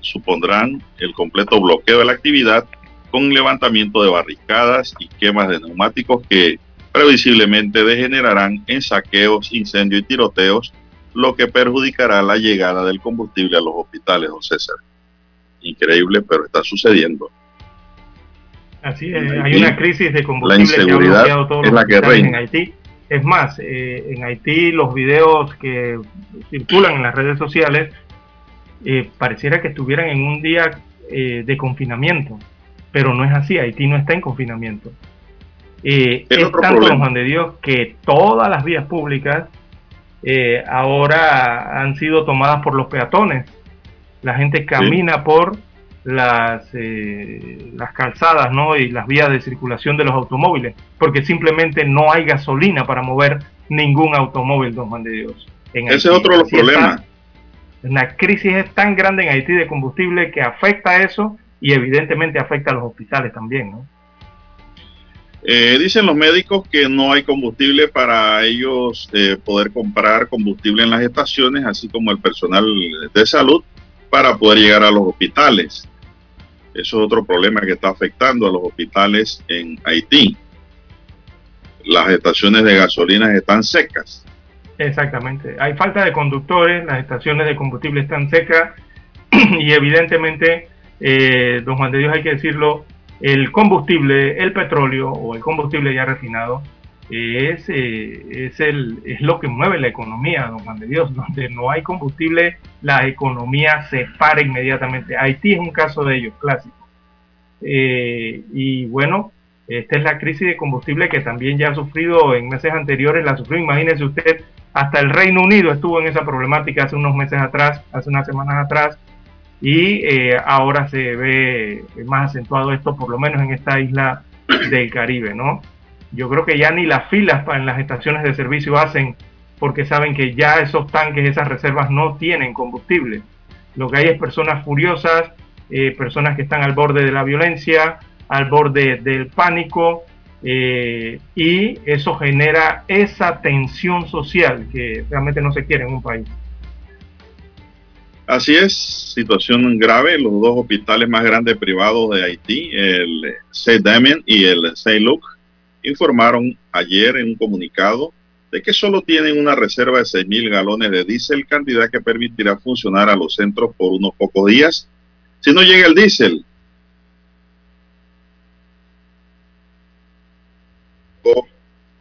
supondrán el completo bloqueo de la actividad con levantamiento de barricadas y quemas de neumáticos que previsiblemente degenerarán en saqueos, incendios y tiroteos, lo que perjudicará la llegada del combustible a los hospitales, don César. Increíble, pero está sucediendo. Así es, hay una crisis de combustible la inseguridad que ha todos es la que reina. en Haití. Es más, eh, en Haití los videos que circulan en las redes sociales eh, pareciera que estuvieran en un día eh, de confinamiento pero no es así, Haití no está en confinamiento. Eh, es tanto Juan de Dios que todas las vías públicas eh, ahora han sido tomadas por los peatones. La gente camina por las, eh, las calzadas ¿no? y las vías de circulación de los automóviles, porque simplemente no hay gasolina para mover ningún automóvil, don Juan de Dios. Ese es otro de los problemas. La crisis es tan grande en Haití de combustible que afecta a eso y evidentemente afecta a los hospitales también, ¿no? Eh, dicen los médicos que no hay combustible para ellos eh, poder comprar combustible en las estaciones, así como el personal de salud, para poder llegar a los hospitales. Eso es otro problema que está afectando a los hospitales en Haití. Las estaciones de gasolina están secas. Exactamente. Hay falta de conductores, las estaciones de combustible están secas (clears throat) y evidentemente eh, don Juan de Dios hay que decirlo, el combustible, el petróleo o el combustible ya refinado es, eh, es, el, es lo que mueve la economía, don Juan de Dios. (laughs) Donde no hay combustible, la economía se para inmediatamente. Haití es un caso de ellos, clásico. Eh, y bueno, esta es la crisis de combustible que también ya ha sufrido en meses anteriores, la sufrió, imagínese usted, hasta el Reino Unido estuvo en esa problemática hace unos meses atrás, hace unas semanas atrás, y eh, ahora se ve más acentuado esto, por lo menos en esta isla del Caribe, ¿no? Yo creo que ya ni las filas en las estaciones de servicio hacen porque saben que ya esos tanques, esas reservas no tienen combustible. Lo que hay es personas furiosas, eh, personas que están al borde de la violencia, al borde del pánico, eh, y eso genera esa tensión social que realmente no se quiere en un país. Así es, situación grave. Los dos hospitales más grandes privados de Haití, el Saint Damien y el Saint Luc, informaron ayer en un comunicado de que solo tienen una reserva de 6.000 galones de diésel, cantidad que permitirá funcionar a los centros por unos pocos días. Si no llega el diésel,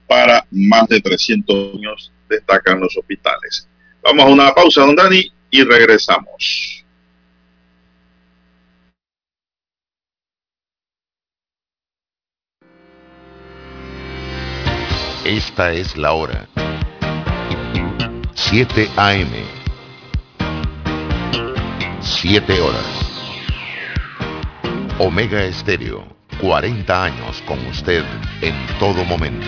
para más de 300 años, destacan los hospitales. Vamos a una pausa, don Dani, y regresamos. Esta es la hora. 7 AM. 7 horas. Omega Estéreo. 40 años con usted en todo momento.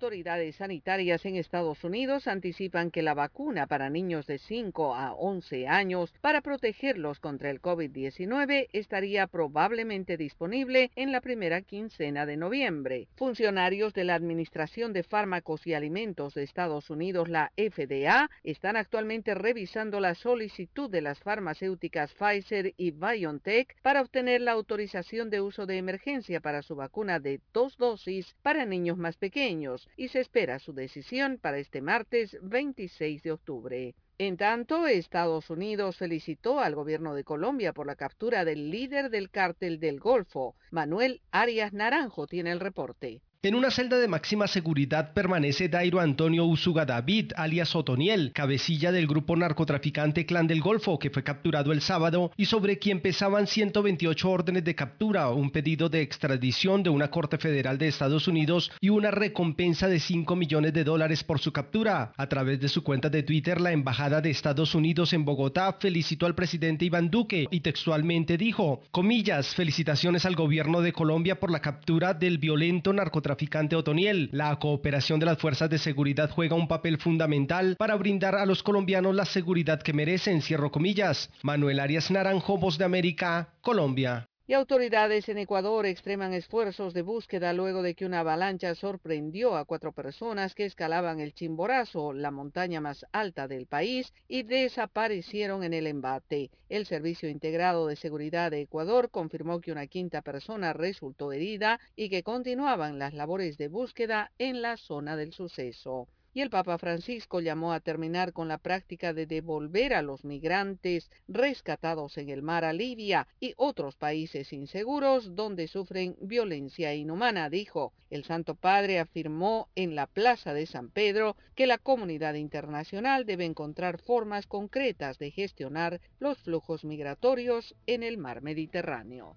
Autoridades sanitarias en Estados Unidos anticipan que la vacuna para niños de 5 a 11 años para protegerlos contra el COVID-19 estaría probablemente disponible en la primera quincena de noviembre. Funcionarios de la Administración de Fármacos y Alimentos de Estados Unidos, la FDA, están actualmente revisando la solicitud de las farmacéuticas Pfizer y BioNTech para obtener la autorización de uso de emergencia para su vacuna de dos dosis para niños más pequeños y se espera su decisión para este martes 26 de octubre. En tanto, Estados Unidos felicitó al gobierno de Colombia por la captura del líder del cártel del Golfo. Manuel Arias Naranjo tiene el reporte. En una celda de máxima seguridad permanece Dairo Antonio Usuga David, alias Otoniel, cabecilla del grupo narcotraficante Clan del Golfo, que fue capturado el sábado y sobre quien pesaban 128 órdenes de captura, un pedido de extradición de una corte federal de Estados Unidos y una recompensa de 5 millones de dólares por su captura. A través de su cuenta de Twitter, la Embajada de Estados Unidos en Bogotá felicitó al presidente Iván Duque y textualmente dijo, comillas, felicitaciones al gobierno de Colombia por la captura del violento narcotraficante traficante Otoniel. La cooperación de las fuerzas de seguridad juega un papel fundamental para brindar a los colombianos la seguridad que merecen, cierro comillas. Manuel Arias Naranjo, Voz de América, Colombia y autoridades en Ecuador extreman esfuerzos de búsqueda luego de que una avalancha sorprendió a cuatro personas que escalaban el Chimborazo, la montaña más alta del país, y desaparecieron en el embate. El Servicio Integrado de Seguridad de Ecuador confirmó que una quinta persona resultó herida y que continuaban las labores de búsqueda en la zona del suceso y el Papa Francisco llamó a terminar con la práctica de devolver a los migrantes rescatados en el mar a Libia y otros países inseguros donde sufren violencia inhumana, dijo. El Santo Padre afirmó en la Plaza de San Pedro que la comunidad internacional debe encontrar formas concretas de gestionar los flujos migratorios en el mar Mediterráneo.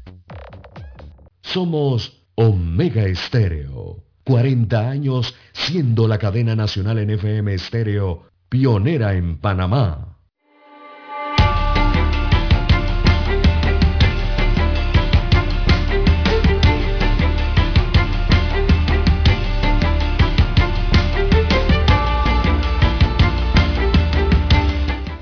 Somos Omega Estéreo. 40 años siendo la cadena nacional en FM Estéreo, pionera en Panamá.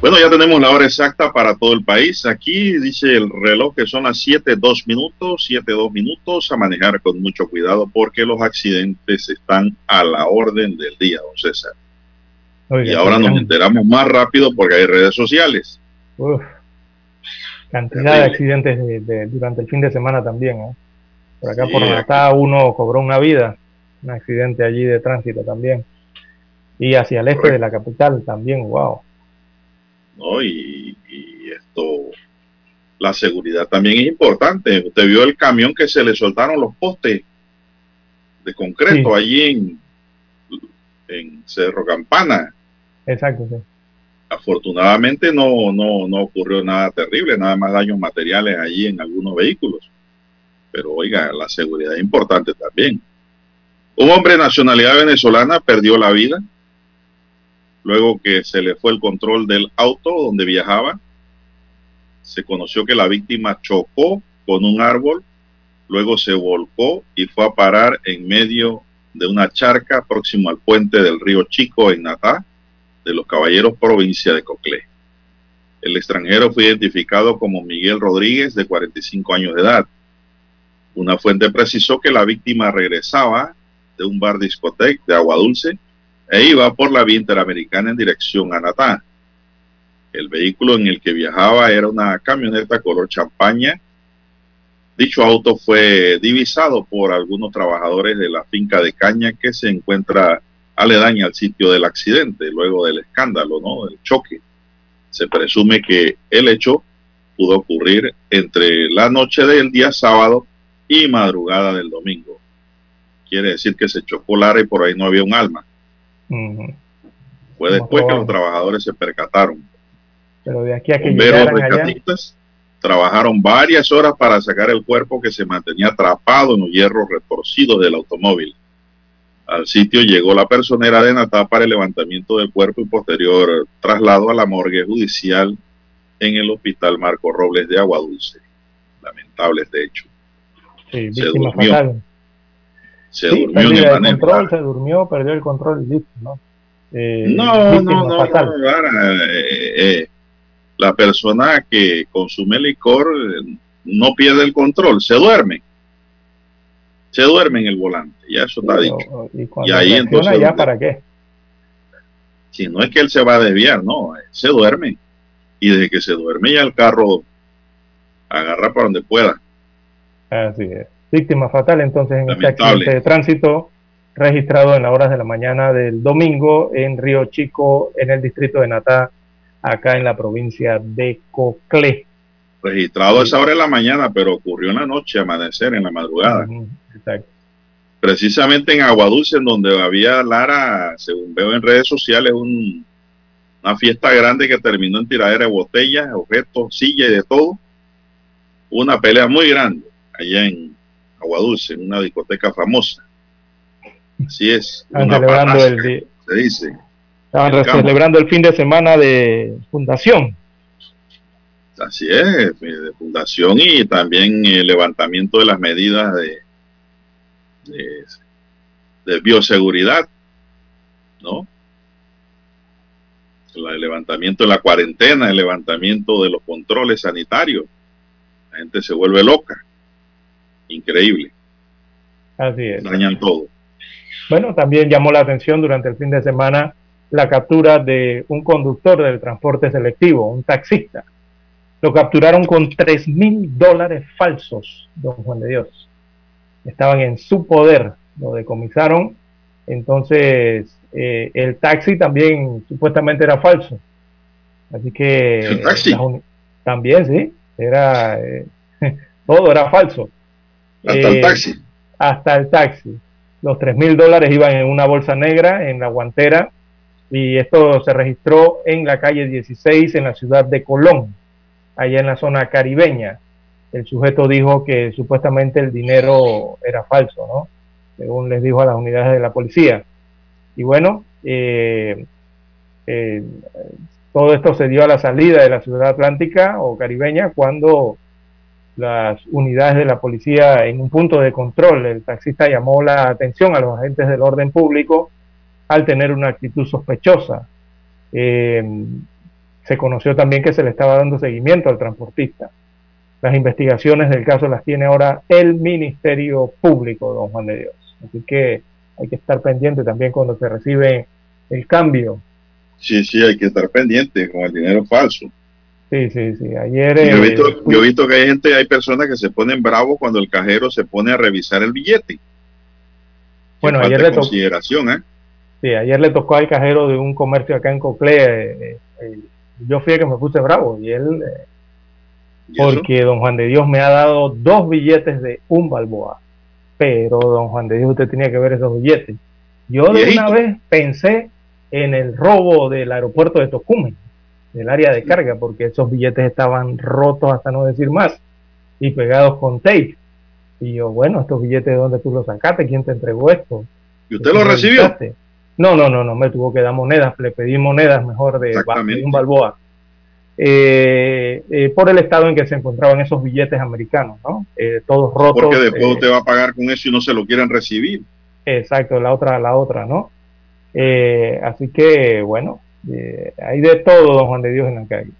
Bueno, ya tenemos la hora exacta para todo el país. Aquí dice el reloj que son las 7, 2 minutos, 7, 2 minutos, a manejar con mucho cuidado porque los accidentes están a la orden del día, don César. y ahora nos enteramos más rápido porque hay redes sociales. Uf, cantidad de accidentes durante el fin de semana también. ¿eh? Por acá por acá uno cobró una vida, un accidente allí de tránsito también. Y hacia el este de la capital también, wow. Y, esto, la seguridad también es importante. Usted vio el camión que se le soltaron los postes de concreto allí en, en Cerro Campana. Exacto, Afortunadamente no, no, no ocurrió nada terrible, nada más daños materiales allí en algunos vehículos. Pero oiga, la seguridad es importante también. Un hombre de nacionalidad venezolana perdió la vida Luego que se le fue el control del auto donde viajaba, se conoció que la víctima chocó con un árbol, luego se volcó y fue a parar en medio de una charca próximo al puente del río Chico en Natá, de los Caballeros, provincia de Coclé. El extranjero fue identificado como Miguel Rodríguez, de 45 años de edad. Una fuente precisó que la víctima regresaba de un bar discoteca de Agua Dulce e iba por la vía interamericana en dirección a Natá. El vehículo en el que viajaba era una camioneta color champaña. Dicho auto fue divisado por algunos trabajadores de la finca de caña que se encuentra aledaña al sitio del accidente, luego del escándalo, ¿no? Del choque. Se presume que el hecho pudo ocurrir entre la noche del día sábado y madrugada del domingo. quiere decir que se chocó Lara y por ahí no había un alma. Fue después que los trabajadores se percataron. Pero de aquí a que llegaran rescatistas trabajaron varias horas para sacar el cuerpo que se mantenía atrapado en los hierros retorcidos del automóvil. Al sitio llegó la personera de Natá para el levantamiento del cuerpo y posterior traslado a la morgue judicial en el hospital Marco Robles de Agua Dulce. Lamentable este hecho. Sí, se durmió. Se durmió en el control, se durmió, perdió el control y listo, ¿no? Eh, no, no, no, eh, eh, la persona que consume licor no pierde el control, se duerme. Se duerme en el volante, ya eso está dicho. Y, ahí entonces... ¿Ya para qué? Si no es que él se va a desviar, no, se duerme. Y desde que se duerme ya el carro agarra para donde pueda. Así es. Víctima fatal entonces en este accidente de tránsito registrado en las horas de la mañana del domingo en Río Chico, en el distrito de Natá, acá en la provincia de Coclé. Registrado a esa hora de la mañana, pero ocurrió en la noche, amanecer, en la madrugada. exacto. Precisamente en Aguadulce, en donde había Lara, según veo en redes sociales, una fiesta grande que terminó en tiradera de botellas, objetos, sillas y de todo. Una pelea muy grande allá en Aguadulce, en una discoteca famosa. Así es. celebrando el se dice. Estaban celebrando el fin de semana de fundación. Así es, de fundación y también el levantamiento de las medidas de, de, bioseguridad, ¿no? El levantamiento de la cuarentena, el levantamiento de los controles sanitarios. La gente se vuelve loca. Increíble. Así es. Dañan todo. Bueno, también llamó la atención durante el fin de semana la captura de un conductor del transporte selectivo, un taxista. Lo capturaron con tres mil dólares falsos, don Juan de Dios. Estaban en su poder, lo decomisaron. Entonces, eh, el taxi también supuestamente era falso. Así que... ¿El taxi? También, sí. Era... Eh, (laughs) todo era falso. Hasta el eh, taxi. Hasta el taxi. Los tres mil dólares iban en una bolsa negra, en la guantera, y esto se registró en la calle 16 en la ciudad de Colón, allá en la zona caribeña. El sujeto dijo que supuestamente el dinero era falso, ¿no? Según les dijo a las unidades de la policía. Y bueno, eh, eh, todo esto se dio a la salida de la ciudad atlántica o caribeña cuando las unidades de la policía en un punto de control. El taxista llamó la atención a los agentes del orden público al tener una actitud sospechosa. Eh, se conoció también que se le estaba dando seguimiento al transportista. Las investigaciones del caso las tiene ahora el Ministerio Público, don Juan de Dios. Así que hay que estar pendiente también cuando se recibe el cambio. Sí, sí, hay que estar pendiente con el dinero falso. Sí, sí, sí. Ayer. Yo he, visto, eh, yo he visto que hay gente, hay personas que se ponen bravos cuando el cajero se pone a revisar el billete. Bueno, ayer le tocó. ¿eh? Sí, ayer le tocó al cajero de un comercio acá en Coclé. Eh, yo fui el que me puse bravo y él. porque don Juan de Dios me ha dado dos billetes de un balboa. Pero don Juan de Dios, usted tenía que ver esos billetes. Yo de una vez pensé en el robo del aeropuerto de Tocumen del área de carga, porque esos billetes estaban rotos hasta no decir más y pegados con tape. Y yo, bueno, estos billetes, ¿de dónde tú los sacaste? ¿Quién te entregó esto? ¿Y usted los recibió? No, no, no, no, me tuvo que dar monedas, le pedí monedas mejor de, un balboa. Eh, eh, por el estado en que se encontraban esos billetes americanos, ¿no? Eh, todos rotos. Porque después usted va a pagar con eso y no se lo quieren recibir. Exacto, la otra, la otra, ¿no? así que, bueno, eh, hay de todo, don Juan de Dios, en la calle.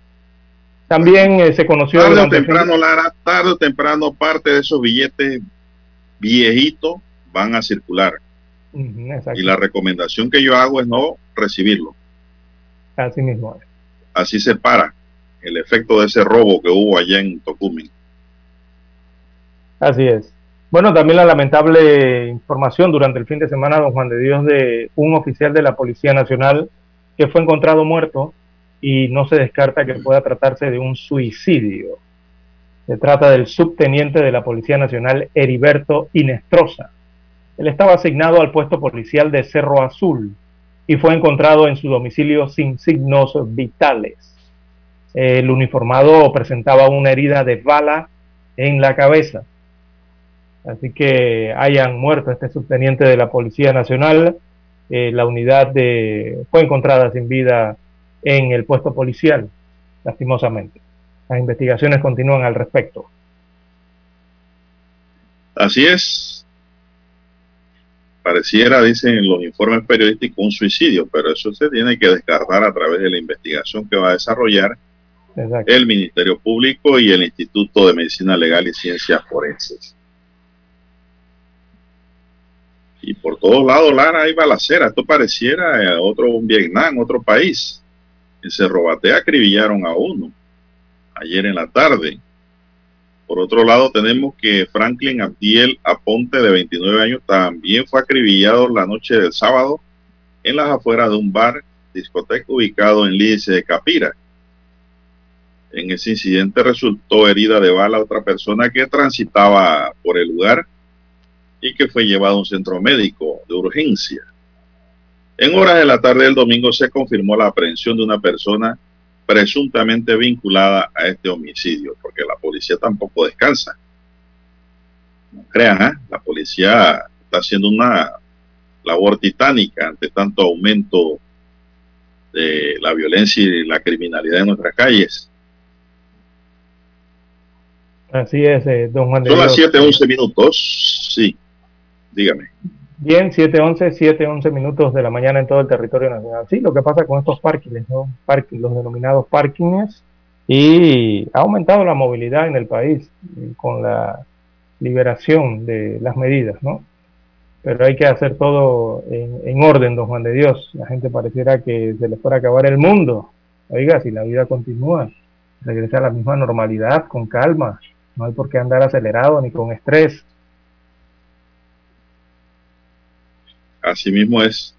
También eh, se conoció... Tarde o temprano, Lara, tarde o temprano parte de esos billetes viejitos van a circular. y la recomendación que yo hago es no recibirlo. Así mismo. Así se para el efecto de ese robo que hubo allá en Tocumen. Así es. Bueno, también la lamentable información durante el fin de semana, don Juan de Dios, de un oficial de la Policía Nacional que fue encontrado muerto y no se descarta que pueda tratarse de un suicidio. Se trata del subteniente de la Policía Nacional Heriberto Inestrosa. Él estaba asignado al puesto policial de Cerro Azul y fue encontrado en su domicilio sin signos vitales. El uniformado presentaba una herida de bala en la cabeza. Así que hayan muerto este subteniente de la Policía Nacional. Eh, la unidad de, fue encontrada sin vida en el puesto policial, lastimosamente. Las investigaciones continúan al respecto. Así es. Pareciera, dicen los informes periodísticos, un suicidio, pero eso se tiene que descartar a través de la investigación que va a desarrollar el Ministerio Público y el Instituto de Medicina Legal y Ciencias Forenses. Y por todos lados, Lara, hay balacera. Esto pareciera eh, otro un Vietnam, otro país. En Cerro Batea acribillaron a uno ayer en la tarde. Por otro lado, tenemos que Franklin Abdiel Aponte, de 29 años, también fue acribillado la noche del sábado en las afueras de un bar, discoteca ubicado en Lídice de Capira. En ese incidente resultó herida de bala otra persona que transitaba por el lugar y que fue llevado a un centro médico de urgencia. En horas de la tarde del domingo se confirmó la aprehensión de una persona presuntamente vinculada a este homicidio, porque la policía tampoco descansa. No crean, ¿eh? la policía está haciendo una labor titánica ante tanto aumento de la violencia y la criminalidad en nuestras calles. Así es, eh, don Juan Son las 7:11 minutos, sí, dígame. Bien, 7:11, 7:11 minutos de la mañana en todo el territorio nacional. Sí, lo que pasa con estos parkings, ¿no? Parking, los denominados parkings, y ha aumentado la movilidad en el país eh, con la liberación de las medidas, ¿no? Pero hay que hacer todo en, en orden, don Juan de Dios. La gente pareciera que se le fuera a acabar el mundo. Oiga, si la vida continúa, regresa a la misma normalidad, con calma. No hay por qué andar acelerado ni con estrés. Así mismo es.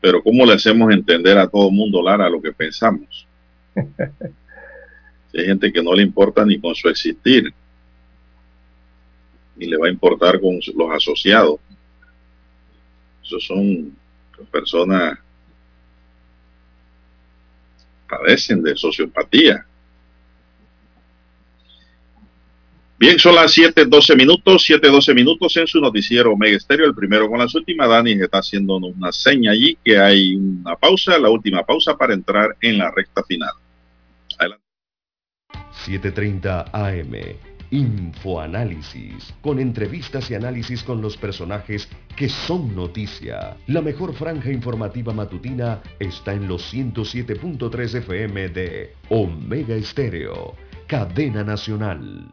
Pero ¿cómo le hacemos entender a todo mundo, Lara, lo que pensamos? (laughs) Hay gente que no le importa ni con su existir, ni le va a importar con los asociados. Esos son personas padecen de sociopatía. Bien, son las 7:12 minutos, 7:12 minutos en su noticiero Omega Estéreo, el primero con las últimas. Dani está haciendo una seña allí que hay una pausa, la última pausa para entrar en la recta final. Adelante. 7:30 AM. Infoanálisis, con entrevistas y análisis con los personajes que son noticia. La mejor franja informativa matutina está en los 107.3 FM de Omega Estéreo, cadena nacional.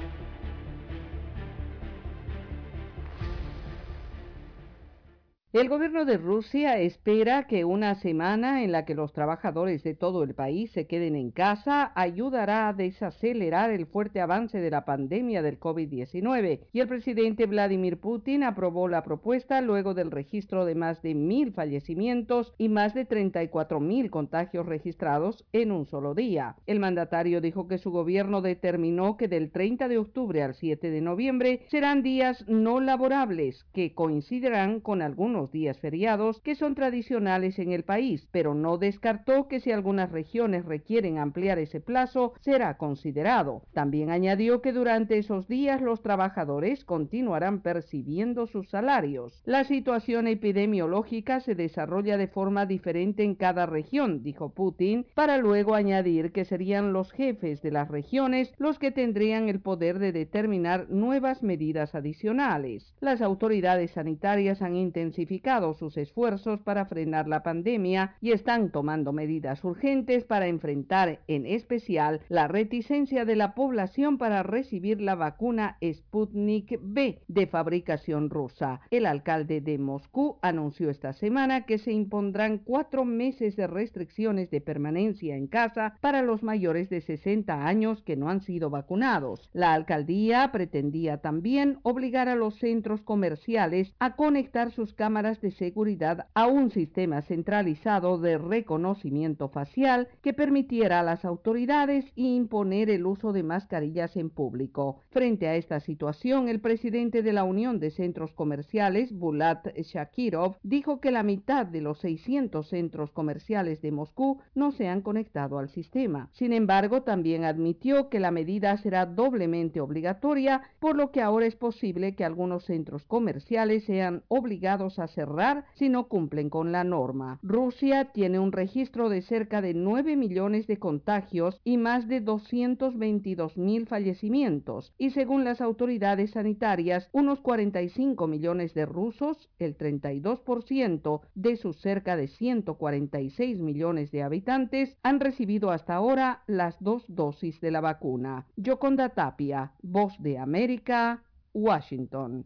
El gobierno de Rusia espera que una semana en la que los trabajadores de todo el país se queden en casa ayudará a desacelerar el fuerte avance de la pandemia del COVID-19 y el presidente Vladimir Putin aprobó la propuesta luego del registro de más de mil fallecimientos y más de 34 mil contagios registrados en un solo día. El mandatario dijo que su gobierno determinó que del 30 de octubre al 7 de noviembre serán días no laborables que coincidirán con algunos días feriados que son tradicionales en el país, pero no descartó que si algunas regiones requieren ampliar ese plazo, será considerado. También añadió que durante esos días los trabajadores continuarán percibiendo sus salarios. La situación epidemiológica se desarrolla de forma diferente en cada región, dijo Putin, para luego añadir que serían los jefes de las regiones los que tendrían el poder de determinar nuevas medidas adicionales. Las autoridades sanitarias han intensificado sus esfuerzos para frenar la pandemia y están tomando medidas urgentes para enfrentar en especial la reticencia de la población para recibir la vacuna Sputnik B de fabricación rusa. El alcalde de Moscú anunció esta semana que se impondrán cuatro meses de restricciones de permanencia en casa para los mayores de 60 años que no han sido vacunados. La alcaldía pretendía también obligar a los centros comerciales a conectar sus cámaras de seguridad a un sistema centralizado de reconocimiento facial que permitiera a las autoridades imponer el uso de mascarillas en público. Frente a esta situación, el presidente de la Unión de Centros Comerciales, Bulat Shakirov, dijo que la mitad de los 600 centros comerciales de Moscú no se han conectado al sistema. Sin embargo, también admitió que la medida será doblemente obligatoria, por lo que ahora es posible que algunos centros comerciales sean obligados a cerrar si no cumplen con la norma. Rusia tiene un registro de cerca de 9 millones de contagios y más de 222 mil fallecimientos, y según las autoridades sanitarias, unos 45 millones de rusos, el 32% de sus cerca de 146 millones de habitantes, han recibido hasta ahora las dos dosis de la vacuna. Yoconda Tapia, Voz de América, Washington.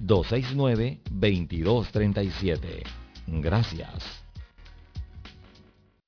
269-2237. Gracias.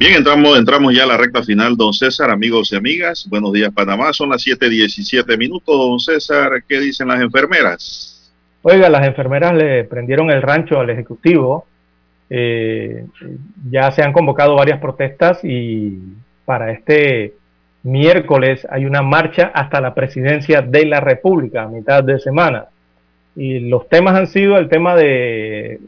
Bien, entramos, entramos ya a la recta final, don César, amigos y amigas. Buenos días, Panamá. Son las 7:17 minutos, don César. ¿Qué dicen las enfermeras? Oiga, las enfermeras le prendieron el rancho al Ejecutivo. Eh, ya se han convocado varias protestas y para este miércoles hay una marcha hasta la presidencia de la República a mitad de semana. Y los temas han sido el tema de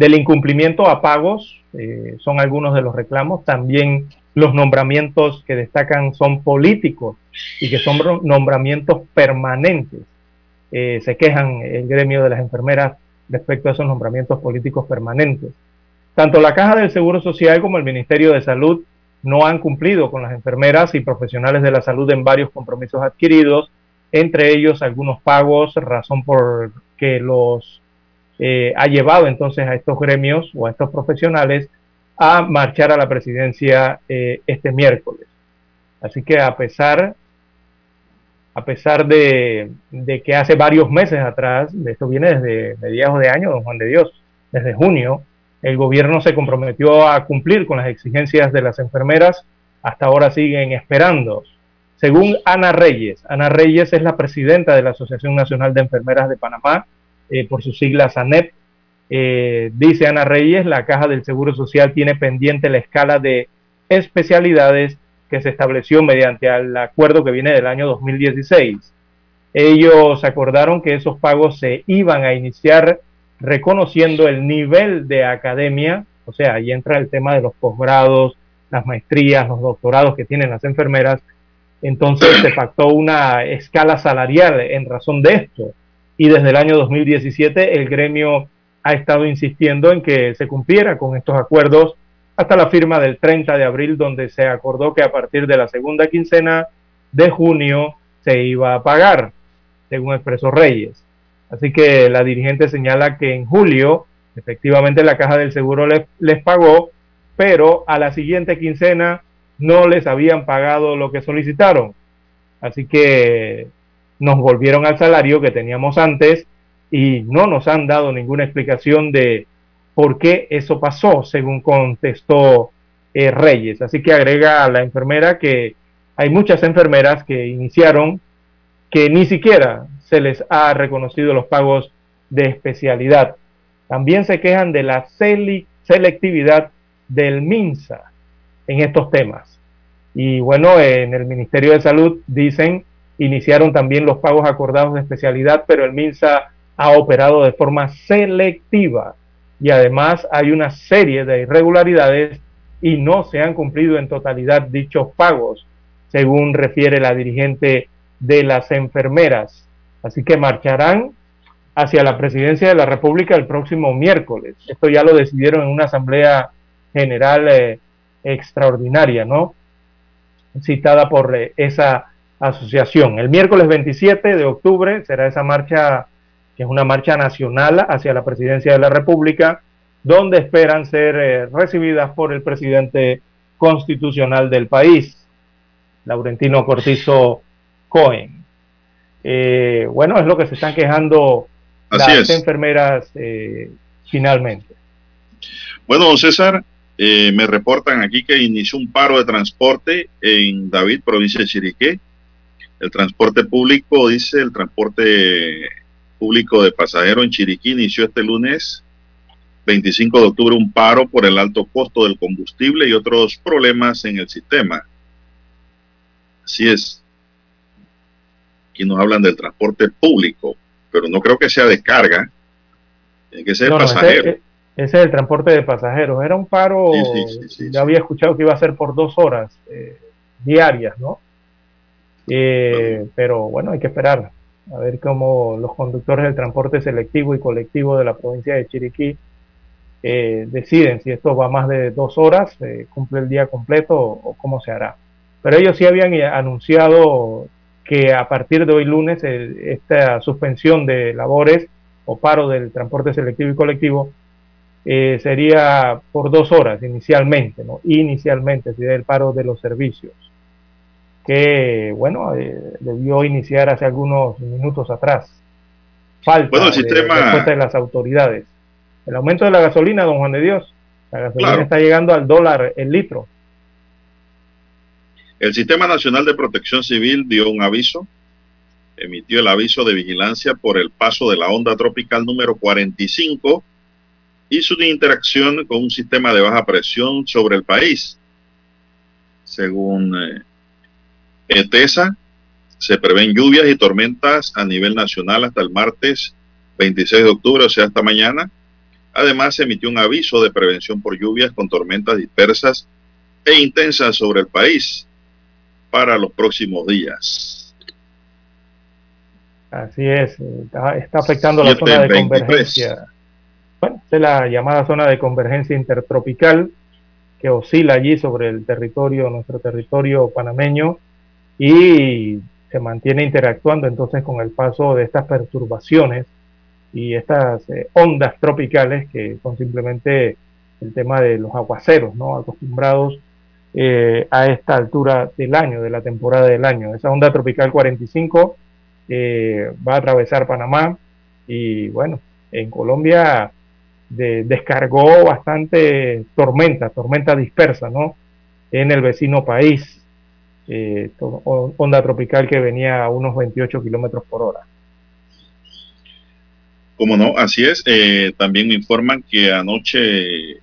del incumplimiento a pagos, eh, son algunos de los reclamos. También los nombramientos que destacan son políticos y que son nombramientos permanentes. Eh, se quejan el gremio de las enfermeras respecto a esos nombramientos políticos permanentes. Tanto la Caja del Seguro Social como el Ministerio de Salud no han cumplido con las enfermeras y profesionales de la salud en varios compromisos adquiridos, entre ellos algunos pagos, razón por que los eh, ha llevado entonces a estos gremios o a estos profesionales a marchar a la presidencia eh, este miércoles. Así que a pesar, a pesar de, que hace varios meses atrás, de esto viene desde mediados de año, don Juan de Dios, desde junio, el gobierno se comprometió a cumplir con las exigencias de las enfermeras, hasta ahora siguen esperando. Según Ana Reyes, Ana Reyes es la presidenta de la Asociación Nacional de Enfermeras de Panamá, eh, por sus siglas ANEP. Eh, dice Ana Reyes, la Caja del Seguro Social tiene pendiente la escala de especialidades que se estableció mediante el acuerdo que viene del año 2016. Ellos acordaron que esos pagos se iban a iniciar reconociendo el nivel de academia, o sea, ahí entra el tema de los posgrados, las maestrías, los doctorados que tienen las enfermeras, entonces se pactó una escala salarial en razón de esto. Y desde el año 2017 el gremio ha estado insistiendo en que se cumpliera con estos acuerdos hasta la firma del 30 de abril, donde se acordó que a partir de la segunda quincena de junio se iba a pagar, según expresó Reyes. Así que la dirigente señala que en julio efectivamente la caja del seguro les, les pagó, pero a la siguiente quincena no les habían pagado lo que solicitaron. Así que nos volvieron al salario que teníamos antes y no nos han dado ninguna explicación de por qué eso pasó, según contestó eh, Reyes. Así que agrega a la enfermera que hay muchas enfermeras que iniciaron que ni siquiera se les ha reconocido los pagos de especialidad. También se quejan de la selectividad del MINSA en estos temas. Y bueno, en el Ministerio de Salud dicen, iniciaron también los pagos acordados de especialidad, pero el MINSA ha operado de forma selectiva y además hay una serie de irregularidades y no se han cumplido en totalidad dichos pagos, según refiere la dirigente de las enfermeras. Así que marcharán hacia la presidencia de la República el próximo miércoles. Esto ya lo decidieron en una asamblea general eh, extraordinaria, ¿no? Citada por eh, esa asociación. El miércoles 27 de octubre será esa marcha que es una marcha nacional hacia la presidencia de la República, donde esperan ser eh, recibidas por el presidente constitucional del país, Laurentino Cortizo Cohen. Eh, bueno, es lo que se están quejando las enfermeras eh, finalmente. Bueno, don César, me reportan aquí que inició un paro de transporte en David, provincia de Chiriqué. El transporte público, dice, el transporte público de pasajeros en Chiriquí inició este lunes 25 de octubre un paro por el alto costo del combustible y otros problemas en el sistema. Así es. Aquí nos hablan del transporte público, pero no creo que sea de carga. Tiene que ser pasajero. Ese, es el transporte de pasajeros. Era un paro, ya había escuchado que iba a ser por dos horas eh, diarias, ¿no? Eh, pero bueno, hay que esperar a ver cómo los conductores del transporte selectivo y colectivo de la provincia de Chiriquí eh, deciden si esto va más de dos horas, eh, cumple el día completo o, cómo se hará. Pero ellos sí habían anunciado que a partir de hoy lunes esta suspensión de labores o paro del transporte selectivo y colectivo eh, sería por dos horas inicialmente, ¿no? Inicialmente sería el paro de los servicios que, bueno, eh, debió iniciar hace algunos minutos atrás. Falta bueno, el sistema... de, las autoridades. El aumento de la gasolina, don Juan de Dios, la gasolina está llegando al dólar el litro. El Sistema Nacional de Protección Civil dio un aviso, emitió el aviso de vigilancia por el paso de la onda tropical número 45 y su interacción con un sistema de baja presión sobre el país. Según ETESA se prevén lluvias y tormentas a nivel nacional hasta el martes 26 de octubre, o sea, hasta mañana. Además, se emitió un aviso de prevención por lluvias con tormentas dispersas e intensas sobre el país para los próximos días. Así es, está, afectando la zona de convergencia. Bueno, es la llamada zona de convergencia intertropical que oscila allí sobre el territorio, nuestro territorio panameño y se mantiene interactuando entonces con el paso de estas perturbaciones y estas eh, ondas tropicales que son simplemente el tema de los aguaceros, ¿no? Acostumbrados eh, a esta altura del año, de la temporada del año. Esa onda tropical 45 eh, va a atravesar Panamá y bueno, en Colombia descargó bastante tormenta, tormenta dispersa, ¿no? En el vecino país eh, onda tropical que venía a unos 28 kilómetros por hora. Como no, así es. Eh, también me informan que anoche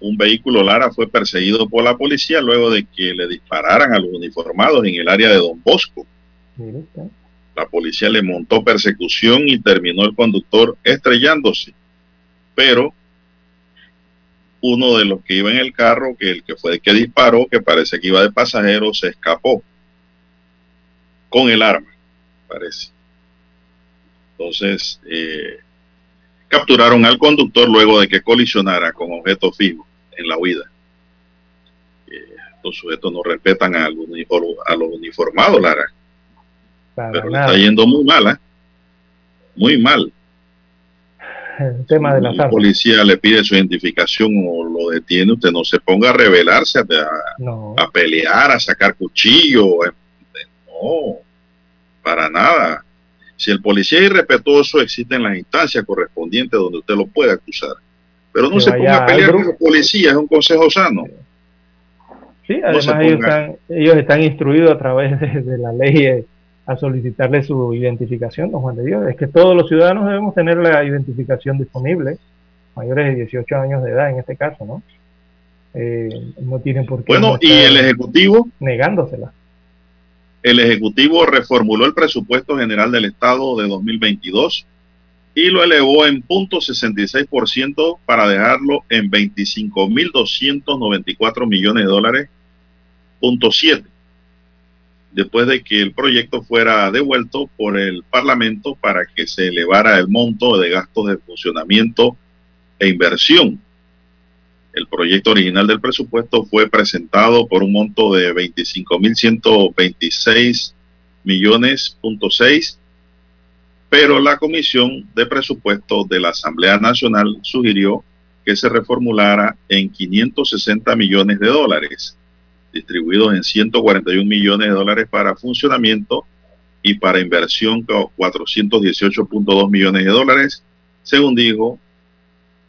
un vehículo Lara fue perseguido por la policía luego de que le dispararan a los uniformados en el área de Don Bosco. La policía le montó persecución y terminó el conductor estrellándose. Pero uno de los que iba en el carro, que el que fue el que disparó, que parece que iba de pasajero, se escapó. con el arma, parece. Entonces, eh, capturaron al conductor luego de que colisionara con objetos fijos en la huida. Eh, los sujetos no respetan a, los uniformados, Lara. Pero le está yendo muy mal, ¿eh? Muy mal. (laughs) El tema de la policía le pide su identificación o lo detiene, usted no se ponga a rebelarse, a, a pelear, a sacar cuchillo. Eh, no, para nada. Si el policía es irrespetuoso, existen las instancias correspondientes donde usted lo puede acusar. Pero no se ponga a pelear con los policías, es un consejo sano. Sí, además ellos, están, instruidos a través de, la ley eh, a solicitarle su identificación, don Juan de Dios. Es que todos los ciudadanos debemos tener la identificación disponible, mayores de 18 años de edad en este caso, ¿no? Eh, no tienen por qué. Bueno, y el Ejecutivo. Negándosela el Ejecutivo reformuló el presupuesto general del Estado de 2022 y lo elevó en 0.66% para dejarlo en 25.294 millones de dólares, punto 7, después de que el proyecto fuera devuelto por el Parlamento para que se elevara el monto de gastos de funcionamiento e inversión. El proyecto original del presupuesto fue presentado por un monto de 25.126 millones punto pero la Comisión de Presupuesto de la Asamblea Nacional sugirió que se reformulara en 560 millones de dólares, distribuidos en 141 millones de dólares para funcionamiento y para inversión 418.2 millones de dólares, según dijo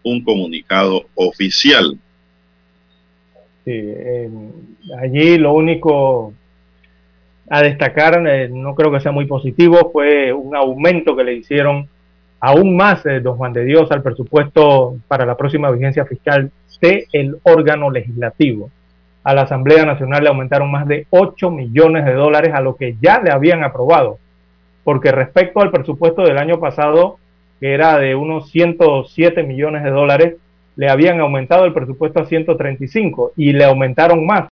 un comunicado oficial. allí lo único a destacar, eh, no creo que sea muy positivo, fue un aumento que le hicieron aún más, eh, don Juan de Dios, al presupuesto para la próxima vigencia fiscal de el órgano legislativo. A la Asamblea Nacional le aumentaron más de 8 millones de dólares a lo que ya le habían aprobado, porque respecto al presupuesto del año pasado, que era de unos 107 millones de dólares, le habían aumentado el presupuesto a 135 y le aumentaron más